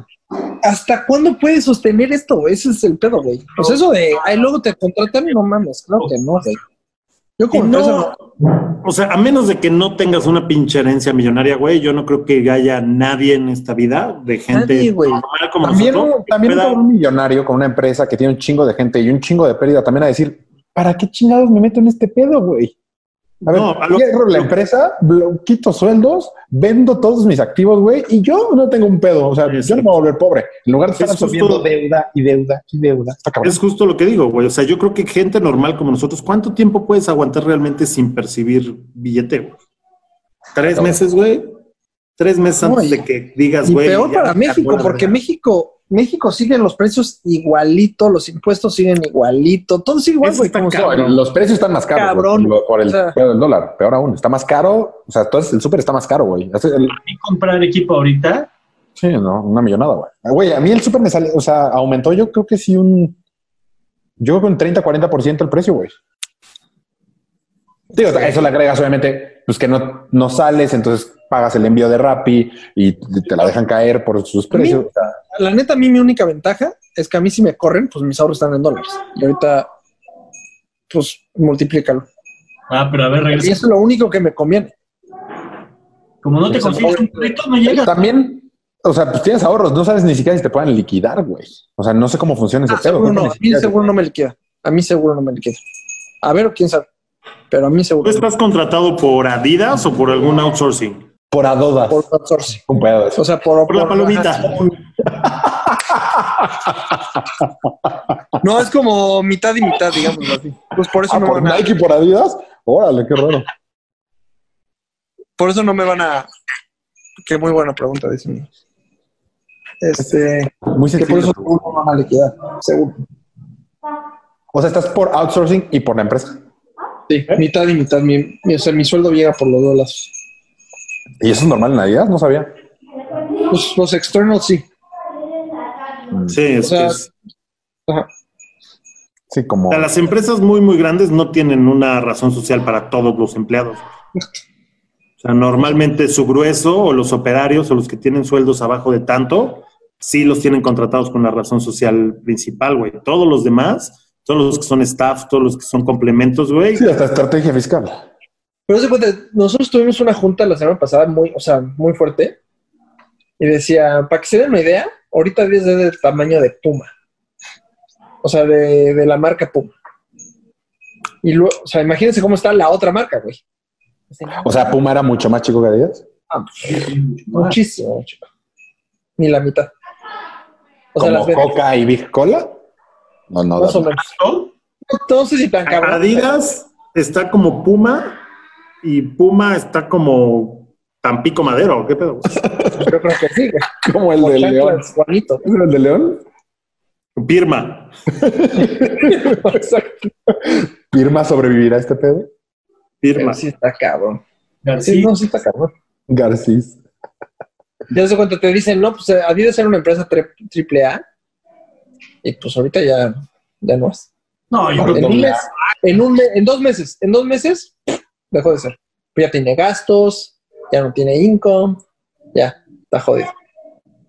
¿Hasta cuándo puedes sostener esto? güey? Ese es el pedo, güey. Pues eso de, ay, luego te contratan, no mames, claro que no, güey. Yo Y como empresa no, o sea, a menos de que no tengas una pinche herencia millonaria, güey, yo no creo que haya nadie en esta vida de gente Nadie, normal como También, nosotros. un- también un pueda- cabrón millonario con una empresa que tiene un chingo de gente y un chingo de pérdida también a decir, ¿para qué chingados me meto en este pedo, güey? A ver, No, a lo- cierro la empresa, quito sueldos, vendo todos mis activos, güey, y yo no tengo un pedo. O sea, yo no me voy a volver pobre. En lugar de estar Es justo- absorbiendo deuda y deuda y deuda. Es justo lo que digo, güey. O sea, yo creo que gente normal como nosotros, ¿cuánto tiempo puedes aguantar realmente sin percibir billete, güey? ¿Tres meses, güey? Tres meses No, antes y- de que digas, güey. peor ya para México, porque. México, México siguen los precios igualito, los impuestos siguen igualito, todo sigue igual, güey. los precios están más caros. Cabrón. por el O sea- dólar. Peor aún, está más caro. O sea, entonces el súper está más caro, güey. Es el- Y comprar equipo ahorita, Sí, no, una millonada, güey. Ah, Güey, a mí el súper me sale, o sea, aumentó yo creo que sí un, yo creo que un 30, 40% el precio, güey. Digo, a eso le agregas obviamente, pues que no, no sales, entonces pagas el envío de Rappi y te la dejan caer por sus A mí- precios. O sea, La neta, a mí mi única ventaja es que a mí si me corren, pues mis ahorros están en dólares. Y ahorita, pues multiplícalo. ah, pero a ver, Y regresa. eso es lo único que me conviene. Como no te Pues, consigues un crédito, no llegas. También, o sea, pues tienes ahorros, no sabes ni siquiera si te pueden liquidar, güey. O sea, no sé cómo funciona ese Ah, pedo. seguro no, a mí seguro no me liquida. A mí seguro no me liquida. A ver, quién sabe. Pero a mí ¿Tú seguro. estás contratado por Adidas o por algún outsourcing? Por adodas. Por outsourcing. Un pedo de eso. O sea, por, Por la palomita. No, es como mitad y mitad, digamos así. Pues por eso Ah, no por van a, Nike y por Adidas. Órale, qué raro. por eso no me van a. Qué muy buena pregunta, dicen. Este, Muy que por sencillo. eso seguro no van a liquidar, seguro. O sea, estás por outsourcing y por la empresa. Sí, mitad y mitad. Mi, mi- o sea, mi sueldo llega por los dos lados. ¿Y eso es normal en Adidas? No sabía. Pues los externals sí. Sí, es O sea, es- Ajá. Sí, como. o sea, las empresas muy, muy grandes no tienen una razón social para todos los empleados. O sea, normalmente su grueso o los operarios o los que tienen sueldos abajo de tanto, sí los tienen contratados con la razón social principal, güey. Todos los demás, todos los que son staff, todos los que son complementos, güey. Sí, hasta estrategia fiscal. Pero se cuenta, nosotros tuvimos una junta la semana pasada muy, o sea, muy fuerte. Y decía, para que se den una idea, ahorita es del tamaño de Puma. O sea, de, de la marca Puma. Y luego, o sea, imagínense cómo está la otra marca, güey. O sea, Puma era mucho más chico que Adidas. Ah, muchísimo, chico. Ni la mitad. O sea, como las ventas, Coca y Big Cola. No, no. más o no. menos. No, no sé si tan cabrón. Adidas está como Puma y Puma está como Tampico Madero. ¿Qué pedo? Yo creo que sí. Como el de León. Juanito. ¿Es el de León? Pirma. Exacto. ¿Pirma sobrevivirá a este pedo? Pirma. Pero sí está cabrón. Sí, García, no, sí está cabrón. Garcís. Ya se cuenta, te dicen, no, pues Adidas era una empresa tri- triple A. Y pues ahorita ya, ya no es. no, yo creo En que un mes, en un me- en dos meses, en dos meses, dejó de ser. Pues ya tiene gastos, ya no tiene income, ya, está jodido.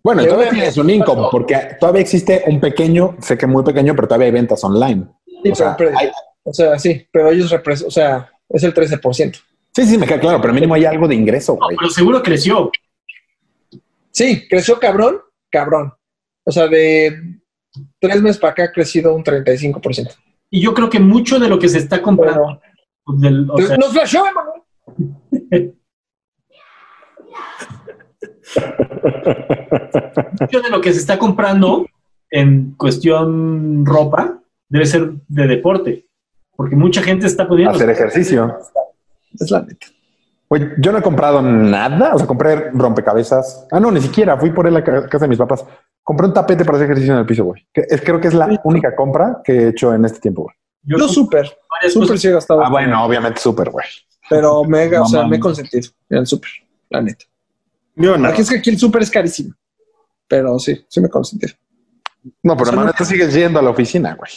Bueno, Pero todavía tienes un income, porque todavía existe un pequeño, sé que muy pequeño, pero todavía hay ventas online. Sí, O sea, pero, pero- hay- o sea, sí, pero ellos representan, o sea, es el 13%. Sí, sí, me queda claro, pero mínimo hay algo de ingreso, No, pero seguro creció. Sí, creció cabrón, cabrón. O sea, de tres meses para acá ha crecido un 35%. Y yo creo que mucho de lo que se está comprando, Pero, del- o sea, nos flashó, Emanuel. mucho de lo que se está comprando en cuestión ropa debe ser de deporte. Porque mucha gente está pudiendo. Hacer ejercicio. Es la neta. Yo no he comprado nada. O sea, compré rompecabezas. Ah, no, ni siquiera. Fui por él a la ca- casa de mis papás. Compré un tapete para hacer ejercicio en el piso, güey. Que es, creo que es la única compra que he hecho en este tiempo, güey. Yo Yo súper, súper sí he gastado. Ah, bueno, obviamente súper, güey. Pero me, o sea, me he consentido en el súper, la neta. Yo no. Aquí es que aquí el súper es carísimo. Pero sí, sí me he consentido. No, pero O sea, hermano, no- tú sigues yendo a la oficina, güey.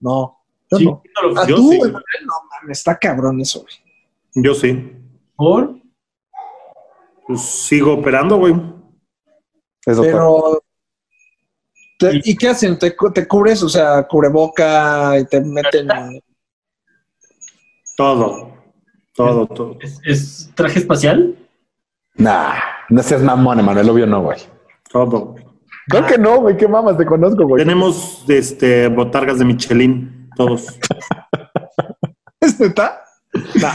No, yo Sí, no. ¿A yo tú, sí. Emanuel? No mames, está cabrón eso, güey. Yo sí. ¿Por? Pues sigo operando, güey. Pero. te- ¿Y qué hacen? ¿Te, te cubres? O sea, cubreboca y te meten. Todo. Todo, todo. ¿Es, es traje espacial? Nah, no seas mamón, Emanuel. Obvio no, güey. Todo. Creo que no, güey. Qué mamas te conozco, güey. Tenemos este botargas de Michelin, todos. ¿Es neta?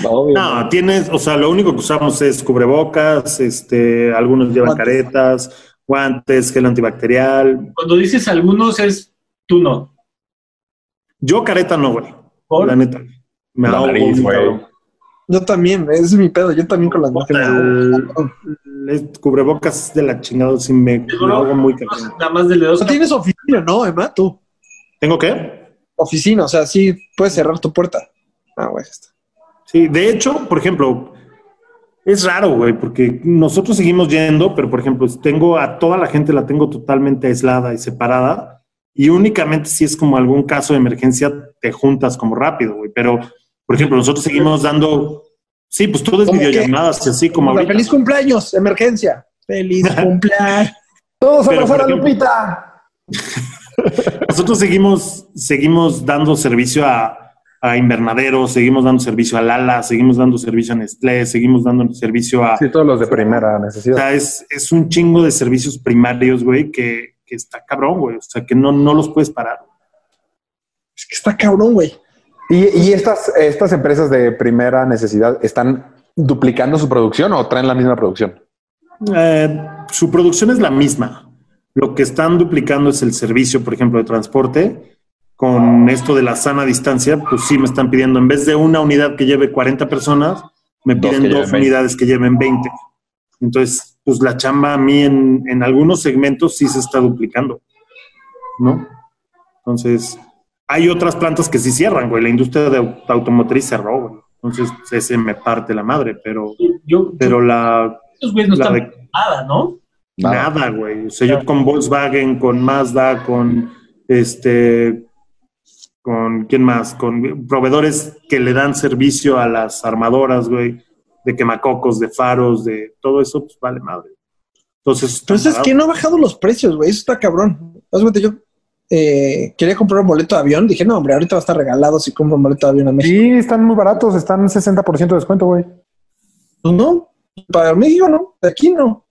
No, tienes, o sea, lo único que usamos es cubrebocas, este, algunos llevan Guantes. caretas, guantes, gel antibacterial. Cuando dices algunos es tú no. Yo careta no, güey. ¿Por? La neta. Me La ahogo nariz, güey. Yo también, ese es mi pedo. Yo también con las. El- el cubrebocas de la chingada, sí me, me ahogo muy cabrón. Nada más de dos. tienes oficina, ¿no, Emma? Tú. ¿Tengo qué? Oficina, o sea, sí puedes cerrar tu puerta. Ah, güey. está. Sí, de hecho, por ejemplo, es raro, güey, porque nosotros seguimos yendo, pero por ejemplo, tengo a toda la gente la tengo totalmente aislada y separada, y únicamente si es como algún caso de emergencia te juntas como rápido, güey. Pero, por ejemplo, nosotros seguimos dando, sí, pues todo es videollamadas y así como ahorita. feliz cumpleaños, emergencia. Feliz cumpleaños. Todos Pero, abrazar a ejemplo- Lupita. Nosotros seguimos, seguimos dando servicio a, a invernaderos, seguimos dando servicio a Lala, seguimos dando servicio a Nestlé, seguimos dando servicio a, Sí, todos los de primera O necesidad. sea, es, es un chingo de servicios primarios, güey, que, que está cabrón, güey. O sea, que no, no los puedes parar. Es que está cabrón, güey. ¿Y, y estas, estas empresas de primera necesidad están duplicando su producción o traen la misma producción? Eh, su producción es la misma. Lo que están duplicando es el servicio, por ejemplo, de transporte. Con esto de la sana distancia, pues sí me están pidiendo, en vez de una unidad que lleve 40 personas, me Dos piden que dos lleven 20. unidades que lleven 20. Entonces, pues la chamba a mí en, en algunos segmentos sí se está duplicando, ¿no? Entonces, hay otras plantas que sí cierran, güey. La industria de au- automotriz cerró, güey. Entonces, ese me parte la madre, pero, Yo, pero la, esos güeyes no la están de- nada, ¿no? Nada. Güey. O sea, yo con Volkswagen, con Mazda, con este, con quién más, con proveedores que le dan servicio a las armadoras, güey, de quemacocos, de faros, de todo eso, pues vale madre. Entonces, Pero es que no ha bajado los precios, güey. Eso está cabrón. Yo eh, quería comprar un boleto de avión. Dije, no, hombre, ahorita va a estar regalado si compro un boleto de avión a México. Sí, están muy baratos, están 60% de descuento, güey. Pues no, para México no, de aquí no.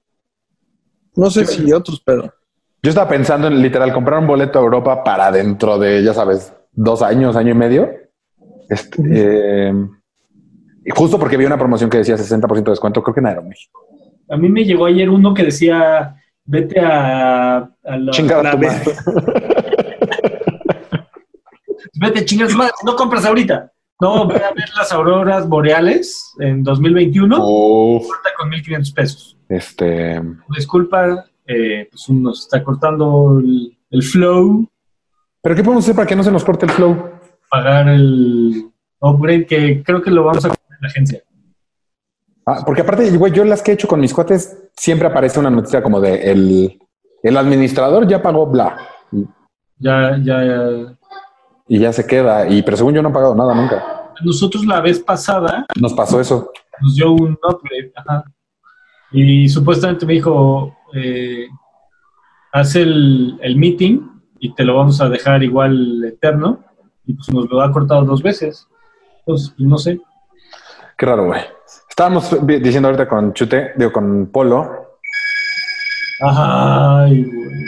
No sé si otros, pero. Yo estaba pensando en literal comprar un boleto a Europa para dentro de, ya sabes, dos años, año y medio. Este, eh, y justo porque vi una promoción que decía 60% de descuento, creo que en Aeroméxico. A mí me llegó ayer uno que decía, vete a, a la... Chingada la tu vez- madre. Vete, chingas madre, no compras ahorita. No, voy a ver las auroras boreales en 2021. Uf, Corta con 1.500 pesos. este, Disculpa, eh, pues nos está cortando el, el flow, pero ¿qué podemos hacer para que no se nos corte el flow? pagar el upgrade que creo que lo vamos a comprar en la agencia. Ah, porque aparte, güey, yo las que he hecho con mis cuates siempre aparece una noticia como de el, el administrador ya pagó bla Ya, ya, ya. Y ya se queda. Y pero según yo no he pagado nada nunca. Nosotros la vez pasada Nos pasó eso. nos dio un upgrade. Ajá. Y supuestamente me dijo, eh, haz el, el meeting y te lo vamos a dejar igual eterno. Y pues nos lo ha cortado dos veces. Entonces, pues, no sé. Qué raro, güey. Estábamos diciendo ahorita con Chute, digo, con Polo, Ay, güey.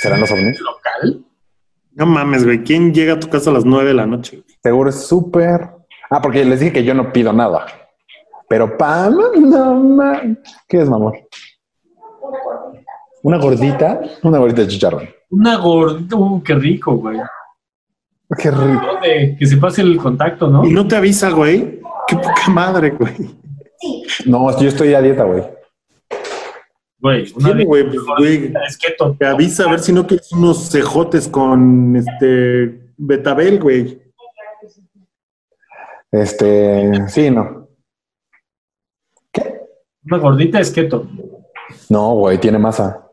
¿serán los ovnis? ¿Local? No mames, güey. ¿Quién llega a tu casa a las 9 de la noche? Seguro es súper. Ah, porque les dije que yo no pido nada. Pero Pam, no man. ¿Qué es, mamor? Una gordita. Una gordita de chicharrón. Una gordita. Uh, qué rico, güey. Qué rico. que se pase el contacto, ¿no? Y no te avisa, güey. Qué poca madre, güey. No, yo estoy a dieta, güey. Güey, una Tiene, güey, pues, güey. Es keto. Te avisa a ver si no quieres unos cejotes con este betabel, güey. Este, sí, no. Una gordita es keto. No, güey, tiene masa.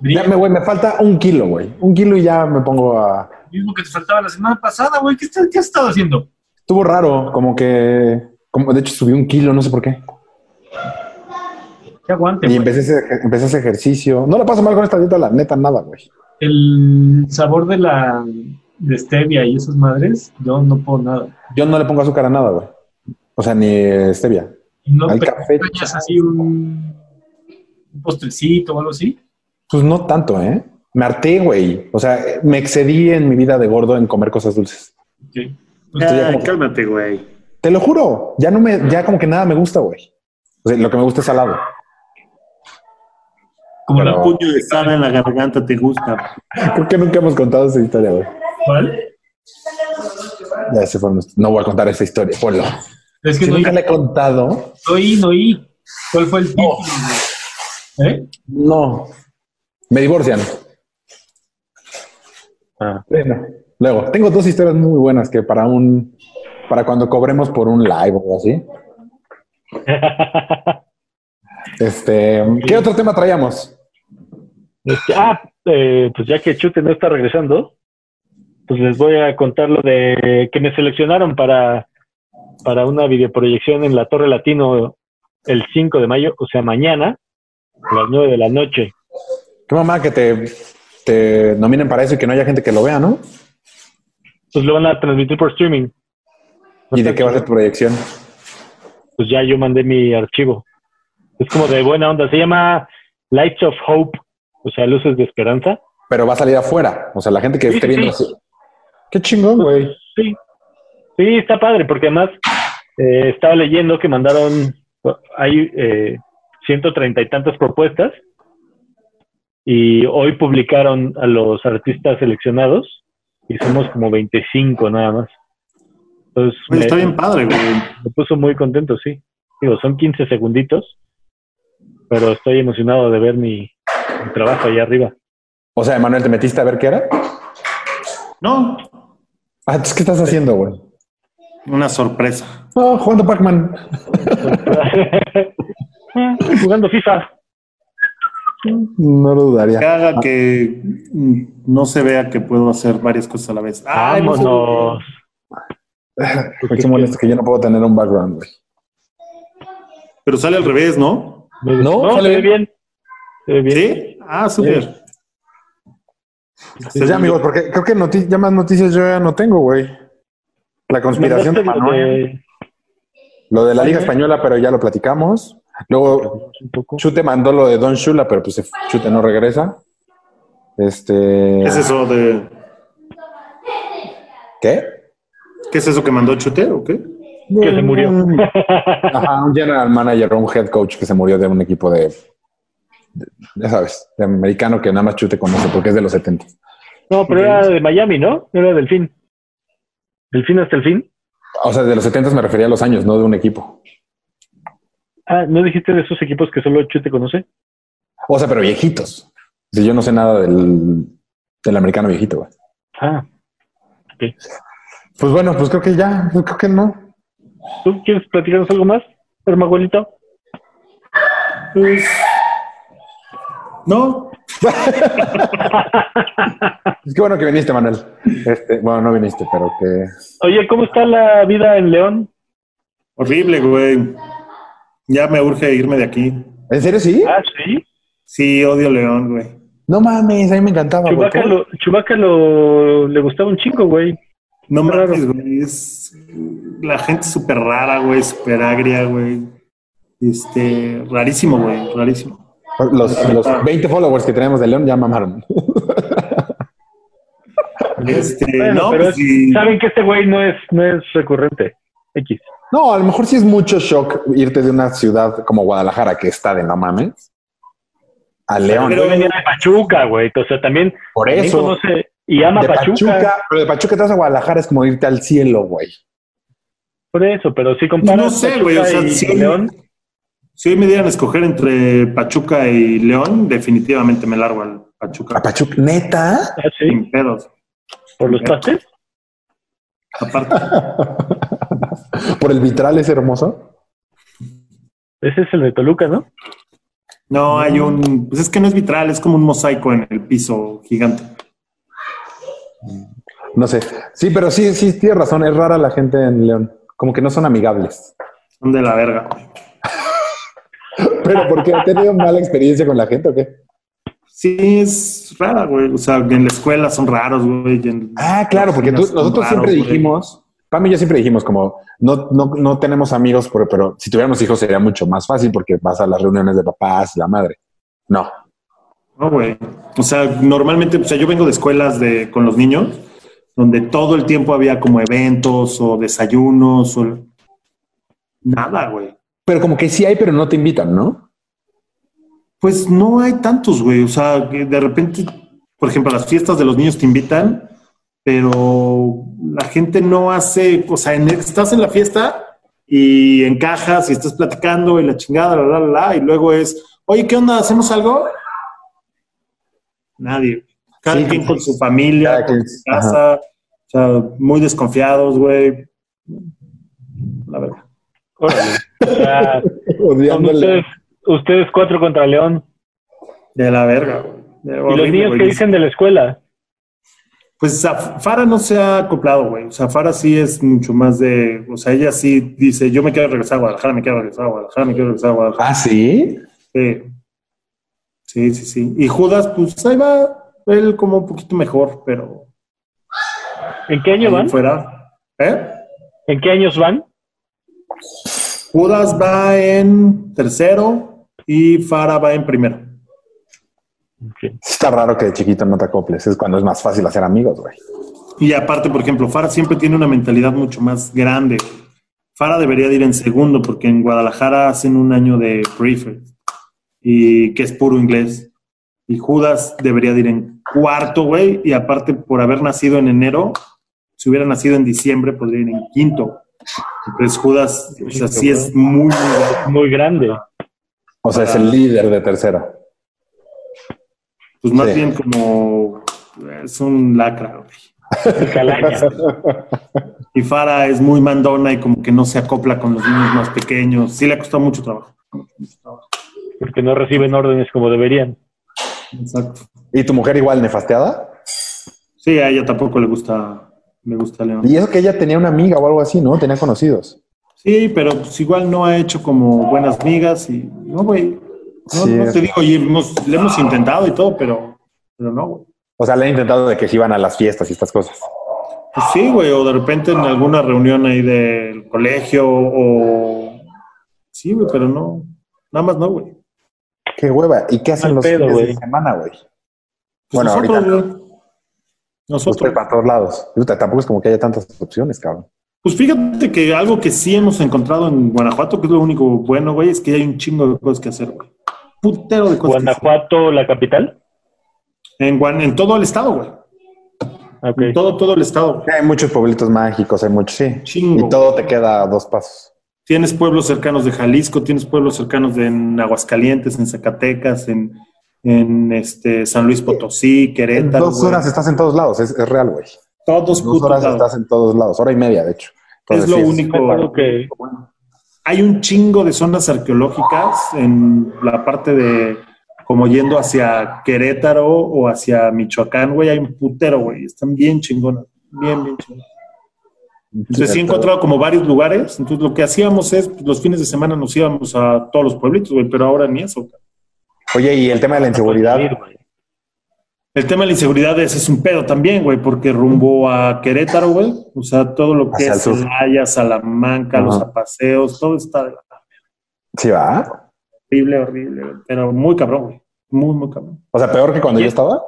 Brilla Ya me, güey, me falta un kilo, güey. Un kilo y ya me pongo a. lo mismo que te faltaba la semana pasada, güey. ¿Qué, estás- qué has estado haciendo? Estuvo raro, como que. Como, de hecho, subí un kilo, no sé por qué. ¿Qué aguante, Y empecé ese, empecé ese ejercicio. No la paso mal con esta dieta, la neta, nada, güey. El sabor de la de stevia y esas madres, yo no puedo nada. Yo no le pongo azúcar a nada, güey. O sea, ni stevia. ¿No Al te café, así un, un postrecito o algo así? Pues no tanto, ¿eh? Me harté, güey. O sea, me excedí en mi vida de gordo en comer cosas dulces. Sí. Estoy ya Ay, como- cálmate, güey. Te lo juro. Ya no me, ya como que nada me gusta, güey. O sea, lo que me gusta es salado. Como Pero- la puño de sal en la garganta te gusta. Creo que nunca hemos contado esa historia, güey. ¿Cuál? Ya se fue. No voy a contar esa historia, ponlo. Es que Si no, nunca le he contado, no oí, no oí. ¿Cuál fue el título? güey? ¿Eh? no. Me divorcian. Ah. Bueno, luego, tengo dos historias muy buenas que para un, para cuando cobremos por un live o así. Este, ¿qué otro tema traíamos? Este, ah, eh, pues ya que Chute no está regresando, pues les voy a contar lo de que me seleccionaron para, para una videoproyección en la Torre Latino el 5 de mayo, o sea, mañana, a las 9 de la noche. Qué mamá que te, te nominen para eso y que no haya gente que lo vea, ¿no? Pues lo van a transmitir por streaming. ¿Y de qué va a ser tu proyección? Pues ya yo mandé mi archivo. Es como de buena onda. Se llama Lights of Hope, o sea, luces de esperanza. Pero va a salir afuera. O sea, la gente que Sí, esté viendo sí. así. Qué chingón, güey. Sí, sí, está padre, porque además eh, estaba leyendo que mandaron, hay eh, 130 y tantas propuestas y hoy publicaron a los artistas seleccionados y somos como 25 nada más. Entonces Oye, me, está bien padre, güey. me puso muy contento, sí. Digo, son 15 segunditos, pero estoy emocionado de ver mi, mi trabajo allá arriba. O sea, Manuel, ¿te metiste a ver qué era? No, Ah, entonces, ¿qué estás haciendo, güey? una sorpresa. No, jugando Pac-Man. Jugando FIFA. No lo dudaría. Que haga que no se vea que puedo hacer varias cosas a la vez. Vámonos. Me qué molesto que yo no puedo tener un background, güey. Pero sale al revés, ¿no? No, no sale ve bien. Bien. ¿Sí? Ah, súper. Pues ya, amigos, porque creo que noti- ya más noticias yo ya no tengo, güey. La conspiración de Manuel. de- Lo de la Liga Española, pero ya lo platicamos. Luego. Chute mandó lo de Don Shula, pero pues Chute no regresa. Este. ¿Qué es eso de ¿Qué? qué es eso que mandó Chute o qué? Que se murió. Ajá, un general manager o un head coach que se murió de un equipo de- ya sabes, de americano que nada más Chute conoce porque es de los 70. No, pero era de Miami, ¿no? Era del fin. ¿Del fin hasta el fin? O sea, de los 70 me refería a los años, no de un equipo. Ah, ¿no dijiste de esos equipos que solo Chute conoce? O sea, pero viejitos. Si yo no sé nada del, del americano viejito, güey. Ah, Pues bueno, pues creo que ya, creo que no. ¿tú quieres platicarnos algo más, hermaguelito? Pues. No, Es que bueno que viniste, Manuel. Este, bueno, no viniste, pero que. Oye, ¿cómo está la vida en León? horrible, güey. Ya me urge irme de aquí. ¿En serio sí? Ah, sí. Sí, odio León, güey. No mames, a mí me encantaba. Chubaca, lo, Chewbacca lo, le gustaba un chingo, güey. No Qué raro. mames, güey. Es la gente súper rara, güey, súper agria, güey. Este, rarísimo, güey, rarísimo. Los, los 20 followers que tenemos de León ya mamaron. Este, Bueno, no, pero pues es- sí. saben que este güey no es, no es recurrente. X. No, a lo mejor sí es mucho shock irte de una ciudad como Guadalajara, que está de no mames, a León. Pero- venía de Pachuca, güey. O sea, también, Por eso. conoce, Y ama de Pachuca. Pachuca, pero de Pachuca te vas a Guadalajara es como irte al cielo, güey. Por eso, pero si comparas No sé, güey, o sea, hoy- León, Si hoy me dieran a escoger entre Pachuca y León, definitivamente me largo al A Pachuca. Pachuca, neta. ah, sí, Sin pedos. por los pastes. Aparte, Por el vitral es hermoso. Ese es el de Toluca, ¿no? no hay un. Pues es que no es vitral, es como un mosaico en el piso gigante. No sé. Sí, pero sí, sí, tienes razón. Es rara la gente en León. Como que no son amigables. Son de la verga. Pero porque he tenido mala experiencia con la gente o qué? Sí, es rara, güey. O sea, en la escuela son raros, güey. Ah, claro, porque tú- nosotros raros, siempre güey. dijimos, Pam y yo siempre dijimos como, no, no, no tenemos amigos, pero, pero si tuviéramos hijos sería mucho más fácil porque vas a las reuniones de papás y la madre. No. No, güey. O sea, normalmente, o sea, yo vengo de escuelas de, con los niños, donde todo el tiempo había como eventos o desayunos o... Nada, güey. Pero como que sí hay, pero no te invitan, ¿no? Pues no hay tantos, güey. O sea, de repente, por ejemplo, a las fiestas de los niños te invitan, pero la gente no hace, o sea, en- estás en la fiesta y encajas y estás platicando y la chingada, la, la, la, la, y luego es, oye, ¿qué onda? ¿Hacemos algo? Nadie. Cada Sí, quien con su familia, con su casa, o sea, muy desconfiados, güey. La verdad. Órale. O sea, son Odiándole. ustedes, ustedes cuatro contra León. De la verga, güey. De- ¿Y los niños qué dicen de la escuela? Pues Zaf- Fara no se ha acoplado, güey. O sea, Fara sí es mucho más de. O sea, ella sí dice: Yo me quiero regresar a Guadalajara, me quiero regresar a Guadalajara, me quiero regresar a Guadalajara. Ah, sí. Sí, sí, sí. sí. Y Judas, pues ahí va él como un poquito mejor, pero. ¿En qué año van? Fuera. ¿Eh? ¿En qué años van? Judas va en tercero y Fara va en primero. Está raro que de chiquito no te acoples. Es cuando es más fácil hacer amigos, güey. Y aparte, por ejemplo, Fara siempre tiene una mentalidad mucho más grande. Fara debería de ir en segundo porque en Guadalajara hacen un año de prefect y que es puro inglés. Y Judas debería de ir en cuarto, güey. Y aparte, por haber nacido en enero, si hubiera nacido en diciembre, podría ir en quinto. Entonces Judas, o sea, sí es muy, muy grande. Muy grande. O sea, es el líder de tercera. Pues más Sí. bien como es un lacra, güey. Y Fara es muy mandona y como que no se acopla con los niños más pequeños. Sí le ha costado mucho trabajo. Porque no reciben órdenes como deberían. Exacto. ¿Y tu mujer igual nefasteada? Sí, a ella tampoco le gusta, le gusta León. Y eso que ella tenía una amiga o algo así, ¿no? Tenía conocidos. Sí, pero pues igual no ha hecho como buenas migas y no, güey. No, Sí, no es- te digo, y hemos, le hemos intentado y todo, pero, pero no, güey. O sea, le han intentado de que se iban a las fiestas y estas cosas. Pues sí, güey, o de repente en alguna reunión ahí del colegio o... Sí, güey, pero no, nada más no, güey. Qué hueva. ¿Y qué hacen los pedo, fines de semana, güey? Pues Bueno, nosotros, ahorita. Nosotros. Para todos lados. Tampoco es como que haya tantas opciones, cabrón. Pues fíjate que algo que sí hemos encontrado en Guanajuato, que es lo único bueno, güey, es que hay un chingo de cosas que hacer, güey. Putero de cosas. que hacer. Guanajuato, la capital. En, Guan- en todo el estado, güey. En todo, todo el estado. Hay muchos pueblitos mágicos, hay muchos, sí. Chingo. Y todo te queda a dos pasos. Tienes pueblos cercanos de Jalisco, tienes pueblos cercanos de en Aguascalientes, en Zacatecas, en, en este San Luis Potosí, En Querétaro. dos güey. horas estás en todos lados, es, es real, güey. Todos Dos horas lados. estás en todos lados, hora y media, de hecho. Es lo sí, único. Acuerdo que Hay un chingo de zonas arqueológicas en la parte de como yendo hacia Querétaro o hacia Michoacán, güey, hay un putero, güey. Están bien chingonas, bien, bien chingonas. Entonces sí he encontrado como varios lugares. Entonces lo que hacíamos es, pues, los fines de semana nos íbamos a todos los pueblitos, güey, pero ahora ni eso. güey. Oye, y el tema de la inseguridad. El tema de la inseguridad es, es un pedo también, güey, porque rumbo a Querétaro, güey, o sea, todo lo que Hacia es. Celaya, Salamanca, los apaseos, todo está de la Sí, va. horrible, horrible, güey, pero muy cabrón, güey. Muy, muy cabrón. O sea, peor que cuando yo estaba.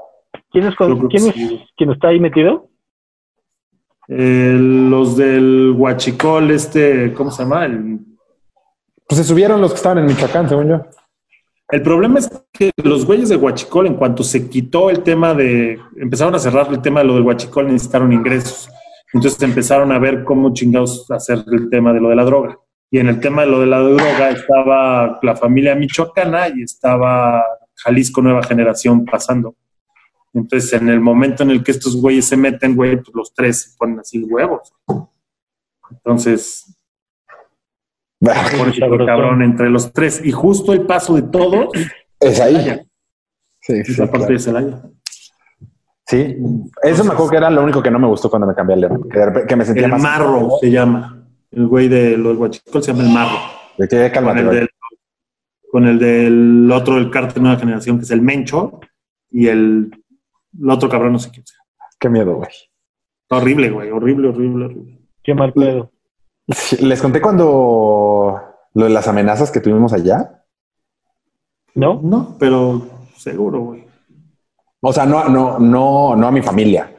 ¿Quién es, que quién es sí. quién está ahí metido? Eh, los del Huachicol, este, ¿cómo se llama? El- Pues se subieron los que estaban en Michoacán, según yo. El problema es que los güeyes de Huachicol, en cuanto se quitó el tema de, empezaron a cerrar el tema de lo del Huachicol, necesitaron ingresos. Entonces empezaron a ver cómo chingados hacer el tema de lo de la droga. Y en el tema de lo de la droga estaba la familia michoacana y estaba Jalisco Nueva Generación pasando. Entonces, en el momento en el que estos güeyes se meten, güey, pues los tres se ponen así huevos. Entonces, por eso, Sabrosón. cabrón, entre los tres. Y justo el paso de todos, Es ahí. Celaya. Sí, es sí, la parte claro. de Celaya. Sí, eso me acuerdo que era lo único que no me gustó cuando me cambié al León. Que, me sentía El más. marro se llama. El güey de los guachicol se llama el marro. De que, Con el, del, con el del otro del cártel Nueva Generación, que es el Mencho, y el, el otro cabrón, no sé quién sea. Qué miedo, güey. Horrible, güey. Horrible, horrible, horrible. Qué mal pedo. Les conté cuando lo de las amenazas que tuvimos allá. ¿No? No, pero seguro, güey. O sea, no, no, no, no a mi familia.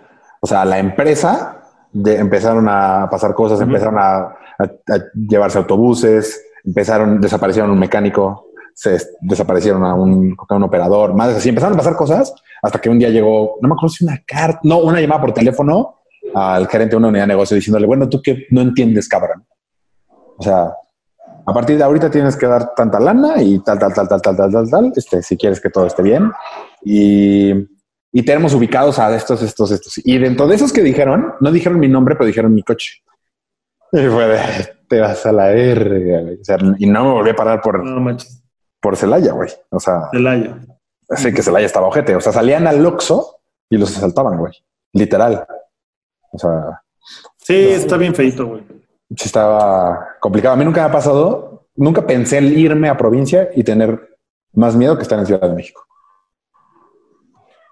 O sea, a la empresa de- empezaron a pasar cosas, empezaron a, a- a llevarse autobuses, empezaron, desaparecieron un mecánico, se des- desaparecieron a un, a un operador, más así, empezaron a pasar cosas hasta que un día llegó, no me acuerdo si una carta, no, una llamada por teléfono al gerente de una unidad de negocio diciéndole, bueno, tú que no entiendes, cabrón. O sea, a partir de ahorita tienes que dar tanta lana y tal, tal, tal, tal, tal, tal, tal, tal, este, si quieres que todo esté bien. Y, y tenemos ubicados a estos, estos, estos. Y dentro de esos que dijeron, no dijeron mi nombre, pero dijeron mi coche. Y fue de, te vas a la verga. O sea, y no me volví a parar por, No por Celaya, güey. O sea, Celaya. sé que Celaya estaba ojete. O sea, salían al Oxxo y los asaltaban, güey. Literal. O sea, Sí, está bien feito, güey. Sí estaba complicado. A mí nunca me ha pasado, nunca pensé en irme a provincia y tener más miedo que estar en Ciudad de México.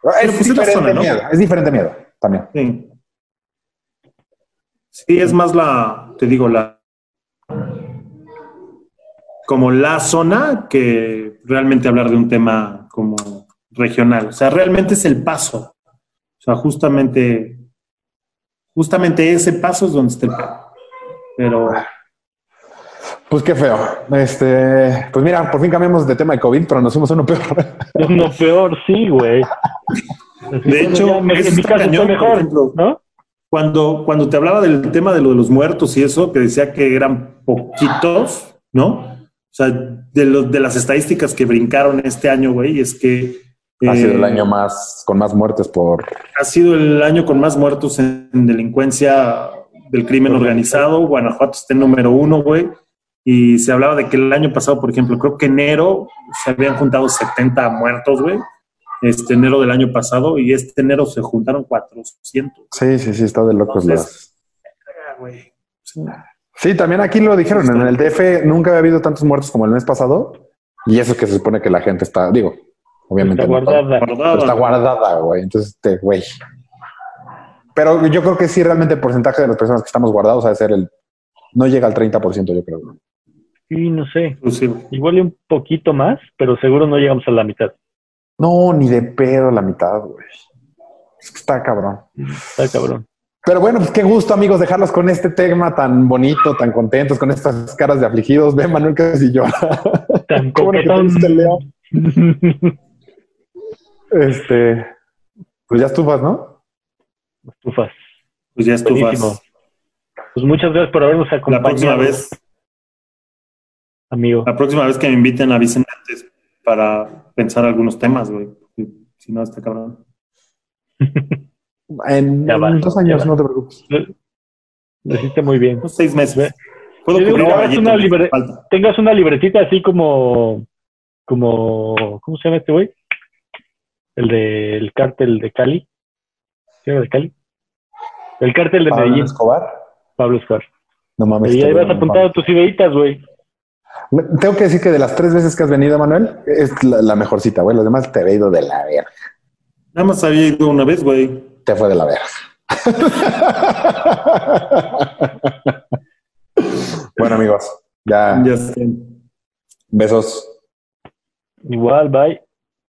Pero, Es pues, diferente zona, ¿no? miedo, es diferente miedo también. Sí. Sí, es más la, te digo, la como la zona que realmente hablar de un tema como regional. O sea, realmente es el paso. O sea, justamente, justamente ese paso es donde está el pedo. Pero Pues qué feo. Este, pues mira, por fin cambiamos de tema de COVID, pero nos fuimos a uno peor. Lo peor, sí, güey. De hecho, me- en mi caso cañón, mejor, ejemplo. ¿no? cuando, cuando te hablaba del tema de lo de los muertos y eso, que decía que eran poquitos, ¿no? O sea, de, los de las estadísticas que brincaron este año, güey, es que ha sido eh, el año más con más muertes por ha sido el año con más muertos en, en delincuencia del crimen organizado. Guanajuato está en número uno, güey. Y se hablaba de que el año pasado, por ejemplo, creo que enero se habían juntado 70 muertos, güey. Este enero del año pasado y este enero se juntaron 400. Sí, sí, sí, está de locos Entonces, las. Sí. Sí, también aquí lo dijeron. En el DF nunca había habido tantos muertos como el mes pasado. Y eso que se supone que la gente está, digo, obviamente Está no guardada. está guardada, güey. Entonces, este, güey. Pero yo creo que sí, realmente el porcentaje de las personas que estamos guardados ha de ser el. No llega al 30%, yo creo. Sí, no sé. Inclusive. Igual y un poquito más, pero seguro no llegamos a la mitad. No, ni de pedo la mitad, güey. Es que está cabrón. Está cabrón. Pero bueno, pues qué gusto, amigos, dejarlos con este tema tan bonito, tan contentos, con estas caras de afligidos. Ve, Manuel, casi llora. Tan bueno coquetón. Este, pues ya estufas, ¿no? Estufas. Pues ya estufas. Buenísimo. Pues muchas gracias por habernos La acompañado. próxima vez, amigo. la próxima vez que me inviten, avisen antes para pensar algunos temas, güey. Si no, está cabrón. En, Ya va, años, va. no te preocupes. Lo hiciste muy bien. Unos seis meses. Puedo digo a una libre-. Tengas una libretita así como, como, ¿cómo se llama este güey? El del cártel de Cali. ¿Sí era de Cali? El cártel de Pablo Medellín, Escobar. Pablo Escobar. No mames. Y vas muy apuntando tus ideitas, güey. Tengo que decir que de las tres veces que has venido, Manuel, es la, la mejor cita, güey. Los demás te he ido de la verga. Nada más había ido una vez, güey. Te fue de la verga. bueno, amigos, ya Ya sé. besos. Igual, bye.